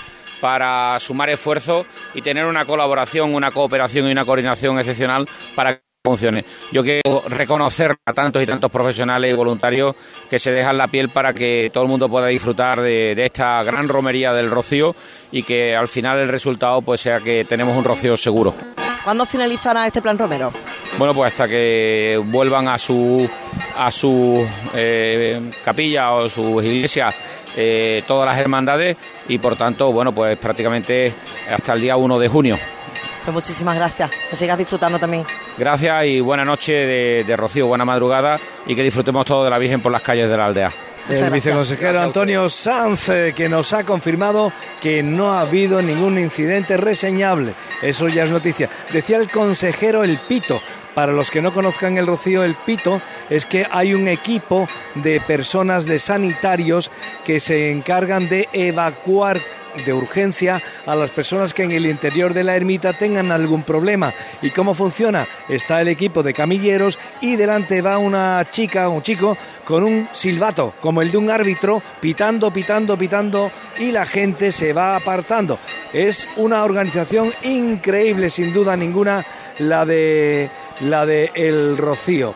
para sumar esfuerzos y tener una colaboración, una cooperación y una coordinación excepcional para que funcione. Yo quiero reconocer a tantos y tantos profesionales y voluntarios que se dejan la piel para que todo el mundo pueda disfrutar de, de, esta gran romería del Rocío y que al final el resultado pues sea que tenemos un Rocío seguro. ¿Cuándo finalizará este plan Romero? Bueno, pues hasta que vuelvan a su a su eh, capilla o sus iglesias eh, todas las hermandades y por tanto, bueno, pues prácticamente hasta el día 1 de junio. Pues muchísimas gracias, que sigas disfrutando también. Gracias y buena noche de, de Rocío, buena madrugada y que disfrutemos todos de la Virgen por las calles de la aldea. el gracias. viceconsejero Antonio Sanz, eh, que nos ha confirmado que no ha habido ningún incidente reseñable. Eso ya es noticia. Decía el consejero El Pito. Para los que no conozcan el Rocío El Pito, es que hay un equipo de personas, de sanitarios, que se encargan de evacuar de urgencia a las personas que en el interior de la ermita tengan algún problema. ¿Y cómo funciona? Está el equipo de camilleros y delante va una chica, un chico, con un silbato, como el de un árbitro, pitando, pitando, pitando, y la gente se va apartando. Es una organización increíble, sin duda ninguna, la de la de El Rocío.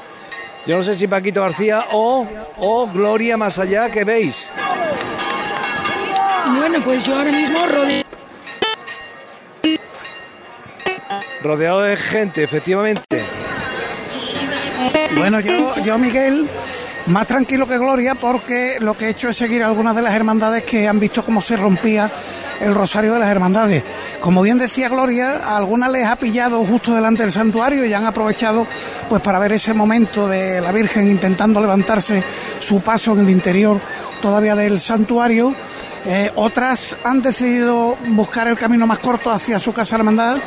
Yo no sé si Paquito García o, o Gloria más allá que veis. Bueno, pues yo ahora mismo rodeo. Rodeado de gente, efectivamente. Bueno, yo, yo, Miguel, más tranquilo que Gloria, porque lo que he hecho es seguir algunas de las hermandades que han visto cómo se rompía el rosario de las hermandades. Como bien decía Gloria, a algunas les ha pillado justo delante del santuario y han aprovechado pues para ver ese momento de la Virgen intentando levantarse su paso en el interior todavía del santuario. Eh, otras han decidido buscar el camino más corto hacia su casa hermandad.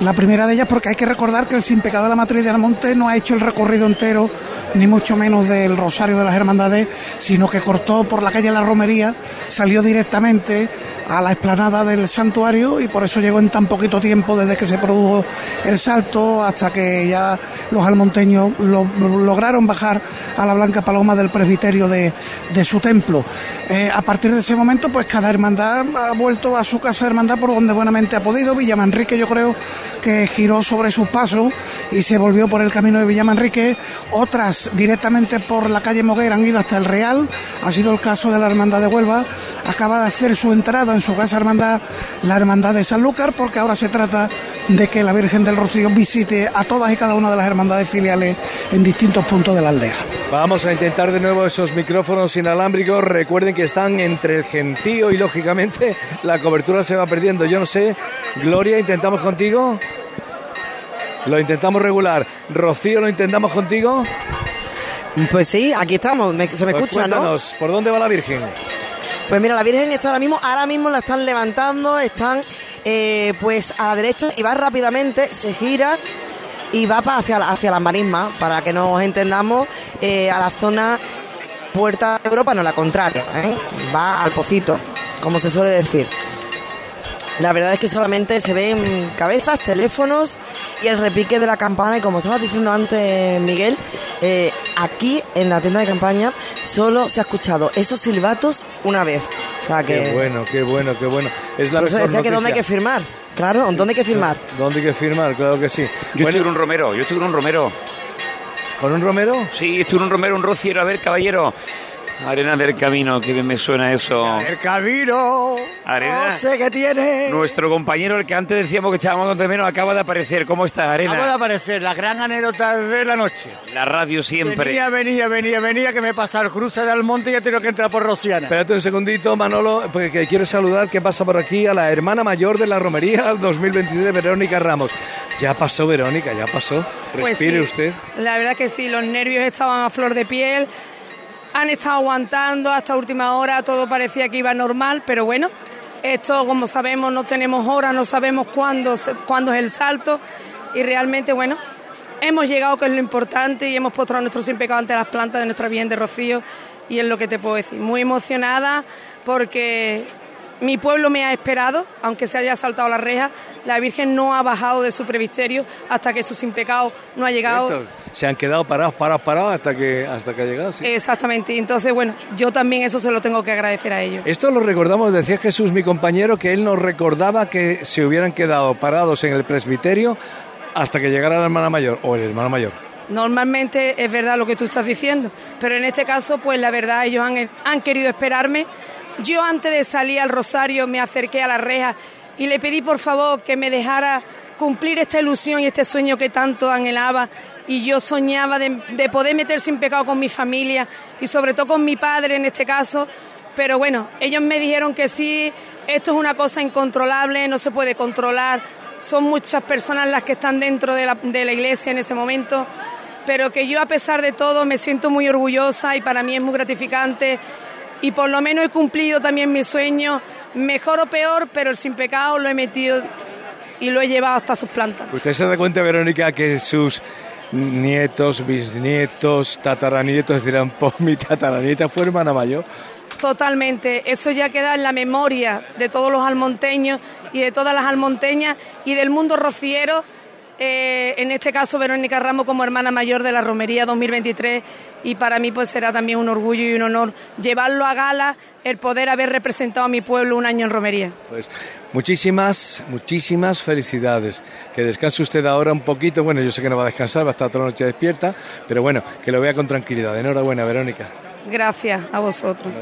La primera de ellas porque hay que recordar que el Sin Pecado de la Matriz de Almonte no ha hecho el recorrido entero, ni mucho menos del Rosario de las Hermandades, sino que cortó por la calle La Romería, salió directamente a la explanada del santuario y por eso llegó en tan poquito tiempo desde que se produjo el salto hasta que ya los almonteños lo- lo- lograron bajar a la Blanca Paloma del presbiterio de, de su templo. Eh, a partir de ese momento, pues cada hermandad ha vuelto a su casa de hermandad por donde buenamente ha podido. Villamanrique yo creo que giró sobre sus pasos y se volvió por el camino de Villamanrique. Otras directamente por la calle Moguer han ido hasta el Real. Ha sido el caso de la hermandad de Huelva. Acaba de hacer su entrada en su casa hermandad la hermandad de Sanlúcar porque ahora se trata de que la Virgen del Rocío visite a todas y cada una de las hermandades filiales en distintos puntos de la aldea. Vamos a intentar de nuevo esos micrófonos inalámbricos. Recuerden que están entre el gentío y lógicamente la cobertura se va perdiendo. Yo no sé, Gloria, intentamos contigo. Lo intentamos regular. Rocío, lo intentamos contigo. Pues sí, aquí estamos, me- se me Pues escucha, ¿no? ¿por dónde va la Virgen? Pues mira, la Virgen está ahora mismo, ahora mismo la están levantando, están eh, pues a la derecha y va rápidamente, se gira y va pa- hacia, la- hacia las marismas, para que nos entendamos, eh, a la zona puerta de Europa, no la contraria, ¿eh? va al pocito, como se suele decir. La verdad es que solamente se ven cabezas, teléfonos y el repique de la campana. Y como estabas diciendo antes, Miguel, eh, aquí en la tienda de campaña solo se ha escuchado esos silbatos una vez. O sea que. Qué bueno, qué bueno, qué bueno. Es la por eso mejor decía que dónde hay que firmar. Claro, ¿dónde hay que firmar? ¿Dónde hay que firmar? Claro que sí. Yo estoy con un romero, yo estoy con un romero. ¿Con un romero? Sí, estoy con un romero, un rociero. A ver, caballero. Arena del camino, que bien me suena eso. El camino. Arena. No sé qué tiene. Nuestro compañero, el que antes decíamos que echábamos de menos, acaba de aparecer. ¿Cómo estás, Arena? Acaba de aparecer la gran anécdota de la noche. La radio siempre. Venía, venía, venía, venía, que me pasa el cruce de Almonte y he tenido que entrar por Rosiana. Espérate un segundito, Manolo, porque quiero saludar que pasa por aquí a la hermana mayor de la romería *laughs* 2023, Verónica Ramos. Ya pasó, Verónica, ya pasó. Pues Respire sí. usted. La verdad que sí, los nervios estaban a flor de piel, han estado aguantando hasta última hora, todo parecía que iba normal, pero bueno, esto como sabemos no tenemos hora, no sabemos cuándo, es el salto y realmente bueno, hemos llegado que es lo importante y hemos postrado nuestro sin pecado ante las plantas de nuestra Virgen de Rocío y es lo que te puedo decir, muy emocionada porque mi pueblo me ha esperado, aunque se haya saltado la reja, la Virgen no ha bajado de su presbiterio hasta que su sin pecado no ha llegado. Cierto, Se han quedado parados, parados, parados hasta que, hasta que ha llegado. sí. Exactamente, entonces bueno, yo también eso se lo tengo que agradecer a ellos. Esto lo recordamos, decía Jesús, mi compañero, que él nos recordaba que se hubieran quedado parados en el presbiterio hasta que llegara la hermana mayor o el hermano mayor. Normalmente es verdad lo que tú estás diciendo, pero en este caso, pues la verdad, ellos han, han querido esperarme. Yo antes de salir al Rosario me acerqué a la reja y le pedí por favor que me dejara cumplir esta ilusión y este sueño que tanto anhelaba. Y yo soñaba de, de poder meter sin pecado con mi familia y sobre todo con mi padre en este caso. Pero bueno, ellos me dijeron que sí, esto es una cosa incontrolable, no se puede controlar, son muchas personas las que están dentro de la, de la iglesia en ese momento. Pero que yo a pesar de todo me siento muy orgullosa y para mí es muy gratificante y por lo menos he cumplido también mi sueño, mejor o peor, pero el sin pecado lo he metido y lo he llevado hasta sus plantas. ¿Usted se da cuenta, Verónica, que sus nietos, bisnietos, tataranietos dirán, *laughs* pues mi tataranieta fue hermana mayor? Totalmente, eso ya queda en la memoria de todos los almonteños y de todas las almonteñas y del mundo rociero. Eh, en este caso, Verónica Ramos como hermana mayor de la Romería 2023 y para mí pues será también un orgullo y un honor llevarlo a gala el poder haber representado a mi pueblo un año en Romería. Pues muchísimas, muchísimas felicidades. Que descanse usted ahora un poquito. Bueno, yo sé que no va a descansar, va a estar toda la noche despierta, pero bueno, que lo vea con tranquilidad. Enhorabuena, Verónica. Gracias a vosotros.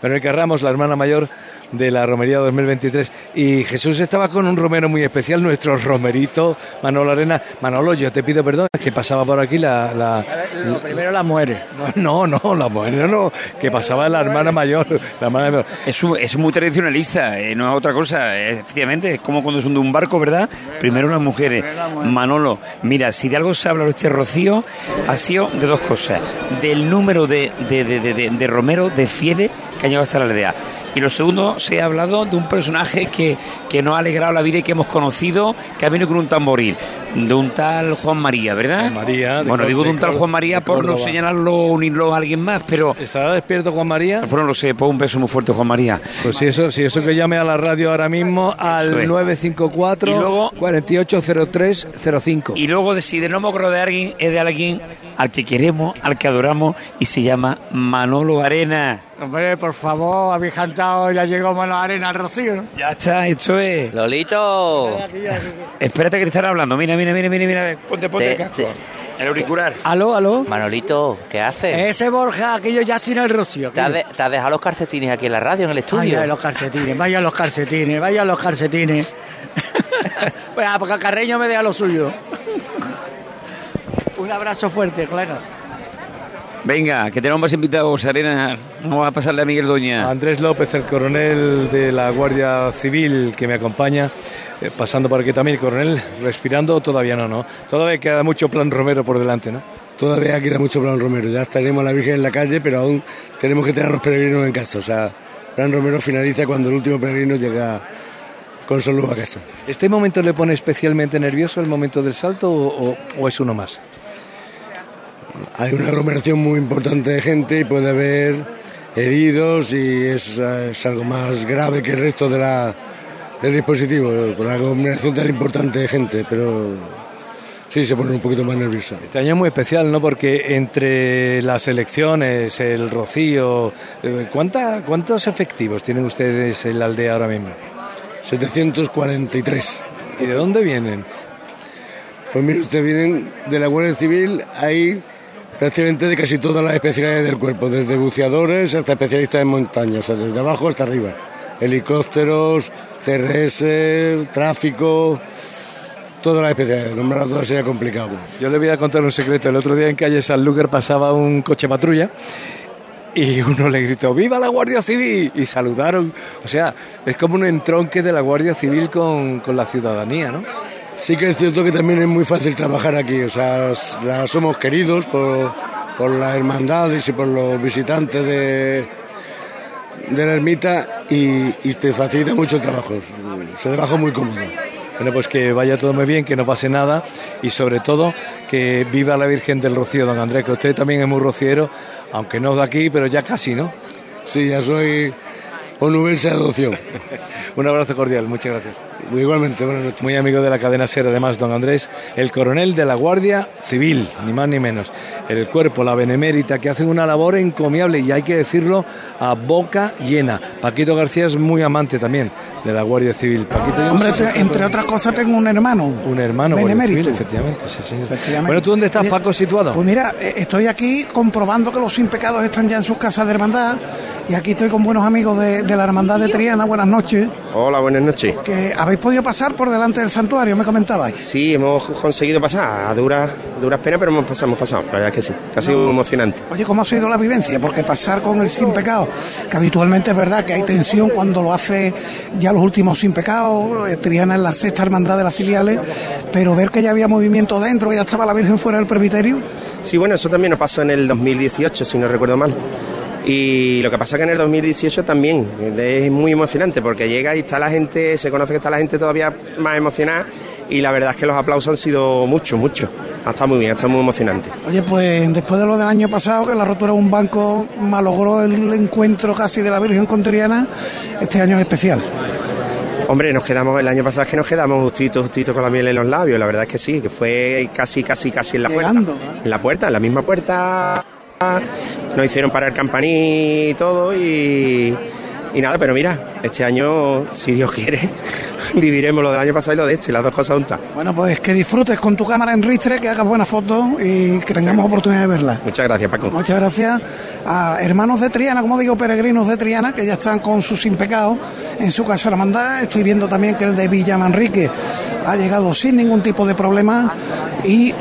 Verónica Ramos, la hermana mayor de la Romería 2023. Y Jesús estaba con un romero muy especial, nuestro romerito Manolo Arena. Manolo, yo te pido perdón, es que pasaba por aquí la... la Lo primero la muere. no, no, la mujer no, que pasaba la hermana mayor. La hermana mayor. Es, un- es muy tradicionalista, eh, no es otra cosa. eh, efectivamente, es como cuando son de un barco, ¿verdad? Primero las mujeres. Manolo, mira, si de algo se habla este Rocío, ha sido de dos cosas. Del número de, de, de, de, de- de Romero, de fieles que han llegado hasta la aldea. Y lo segundo, se ha hablado de un personaje que, que nos ha alegrado la vida y que hemos conocido, que ha venido con un tamboril, de un tal Juan María, ¿verdad? María, de bueno, digo de un tal Juan María por no señalarlo o unirlo a alguien más, pero... ¿Estará despierto Juan María? Pues no lo sé, pues un beso muy fuerte, Juan María. Pues si eso, si eso que llame a la radio ahora mismo al es. 954 Y luego- 480305. Y luego, si de no me acuerdo de alguien, es de alguien al que queremos, al que adoramos, y se llama Manolo Arena. Hombre, por favor, habéis cantado, ya llegó Mano Arena al Rocío, ¿no? Ya está, esto es. Lolito. Espérate que te están hablando. Mira, mira, mira, mira, mira. Ponte, ponte Te- el casco. te- El auricular. Aló, aló. Manolito, ¿qué haces? Ese Borja, aquello ya tiene el Rocío. ¿Te has, de- te has dejado los calcetines aquí en la radio, en el estudio? Vaya los calcetines, vaya los calcetines, vaya los calcetines. *laughs* pues porque Carreño me deja lo suyo. *laughs* Un abrazo fuerte, colega. Venga, que tenemos más invitados, Arena. Vamos a pasarle a Miguel Doña. Andrés López, el coronel de la Guardia Civil que me acompaña, eh, pasando por aquí también. Coronel, respirando, todavía no, ¿no? Todavía queda mucho plan Romero por delante, ¿no? Todavía queda mucho Plan Romero. Ya estaremos a la Virgen en la calle, pero aún tenemos que tener a los peregrinos en casa. O sea, Plan Romero finaliza cuando el último peregrino llega con salud a casa. ¿Este momento le pone especialmente nervioso, el momento del salto, o, o- o es uno más? Hay una aglomeración muy importante de gente y puede haber heridos y es, es algo más grave que el resto de la, del dispositivo, con la aglomeración tan importante de gente, pero sí se pone un poquito más nerviosa. Este año es muy especial, ¿no? Porque entre las elecciones, el rocío, eh, ¿cuánta, ¿cuántos efectivos tienen ustedes en la aldea ahora mismo? 743. ¿Y de dónde vienen? Pues mire, usted vienen de la Guardia Civil, hay prácticamente de casi todas las especialidades del cuerpo, desde buceadores hasta especialistas en montaña, o sea, desde abajo hasta arriba. Helicópteros, CRS, tráfico, todas las especialidades. Nombrarlas todas sería complicado. Yo le voy a contar un secreto. El otro día en calle Sanlúcar pasaba un coche patrulla y uno le gritó ¡Viva la Guardia Civil! y saludaron. O sea, es como un entronque de la Guardia Civil con, con la ciudadanía, ¿no? Sí que es cierto que también es muy fácil trabajar aquí, o sea, la- somos queridos por, por las hermandades y por los visitantes de, de la ermita y, y te facilita mucho el trabajo, se trabaja muy cómodo. Bueno, pues que vaya todo muy bien, que no pase nada y sobre todo que viva la Virgen del Rocío, don Andrés, que usted también es muy rociero, aunque no de aquí, pero ya casi, ¿no? Sí, ya soy onubense de adopción. *laughs* Un abrazo cordial, muchas gracias. Igualmente, buenas noches. Muy amigo de la cadena SER, además, don Andrés, el coronel de la Guardia Civil, ni más ni menos. El cuerpo, la benemérita, que hacen una labor encomiable y hay que decirlo a boca llena. Paquito García es muy amante también de la Guardia Civil. Paquito, Hombre, te- entre otras cosas tengo un hermano. Un hermano benemérito. Civil, efectivamente, sí, señor. Efectivamente. Bueno, ¿tú dónde estás, Paco, situado? Pues mira, eh, estoy aquí comprobando que los sin pecados están ya en sus casas de hermandad y aquí estoy con buenos amigos de, de la hermandad de Triana. Buenas noches. Hola, buenas noches. Que habéis podido pasar por delante del santuario, me comentabais. Sí, hemos conseguido pasar a duras, duras penas, pero hemos pasado, hemos pasado, la verdad es que sí, ha sido emocionante. Oye, ¿cómo ha sido la vivencia? Porque pasar con el sin pecado, que habitualmente es verdad que hay tensión cuando lo hace ya los últimos sin pecado, eh, Triana es la sexta hermandad de las filiales, pero ver que ya había movimiento dentro, que ya estaba la Virgen fuera del presbiterio. Sí, bueno, eso también nos pasó en el 2018, si no recuerdo mal. Y lo que pasa que en el 2018 también es muy emocionante porque llega y está la gente, se conoce que está la gente todavía más emocionada y la verdad es que los aplausos han sido muchos, muchos. Ha estado muy bien, ha estado muy emocionante. Oye, pues después de lo del año pasado, que la rotura de un banco malogró el encuentro casi de la Virgen con Triana, este año es especial. Hombre, nos quedamos, el año pasado es que nos quedamos justito, justito con la miel en los labios, la verdad es que sí, que fue casi, casi, casi en la Llegando, puerta. En la puerta, en la misma puerta. Nos hicieron parar el campaní y todo y, y nada, pero mira, este año, si Dios quiere, *laughs* viviremos lo del año pasado y lo de este, las dos cosas juntas. Bueno, pues que disfrutes con tu cámara en ristre, que hagas buenas fotos y que tengamos oportunidad de verla. Muchas gracias, Paco. Muchas gracias a hermanos de Triana, como digo, peregrinos de Triana, que ya están con sus sin pecado en su casa hermandad. Estoy viendo también que el de Villa Manrique ha llegado sin ningún tipo de problema y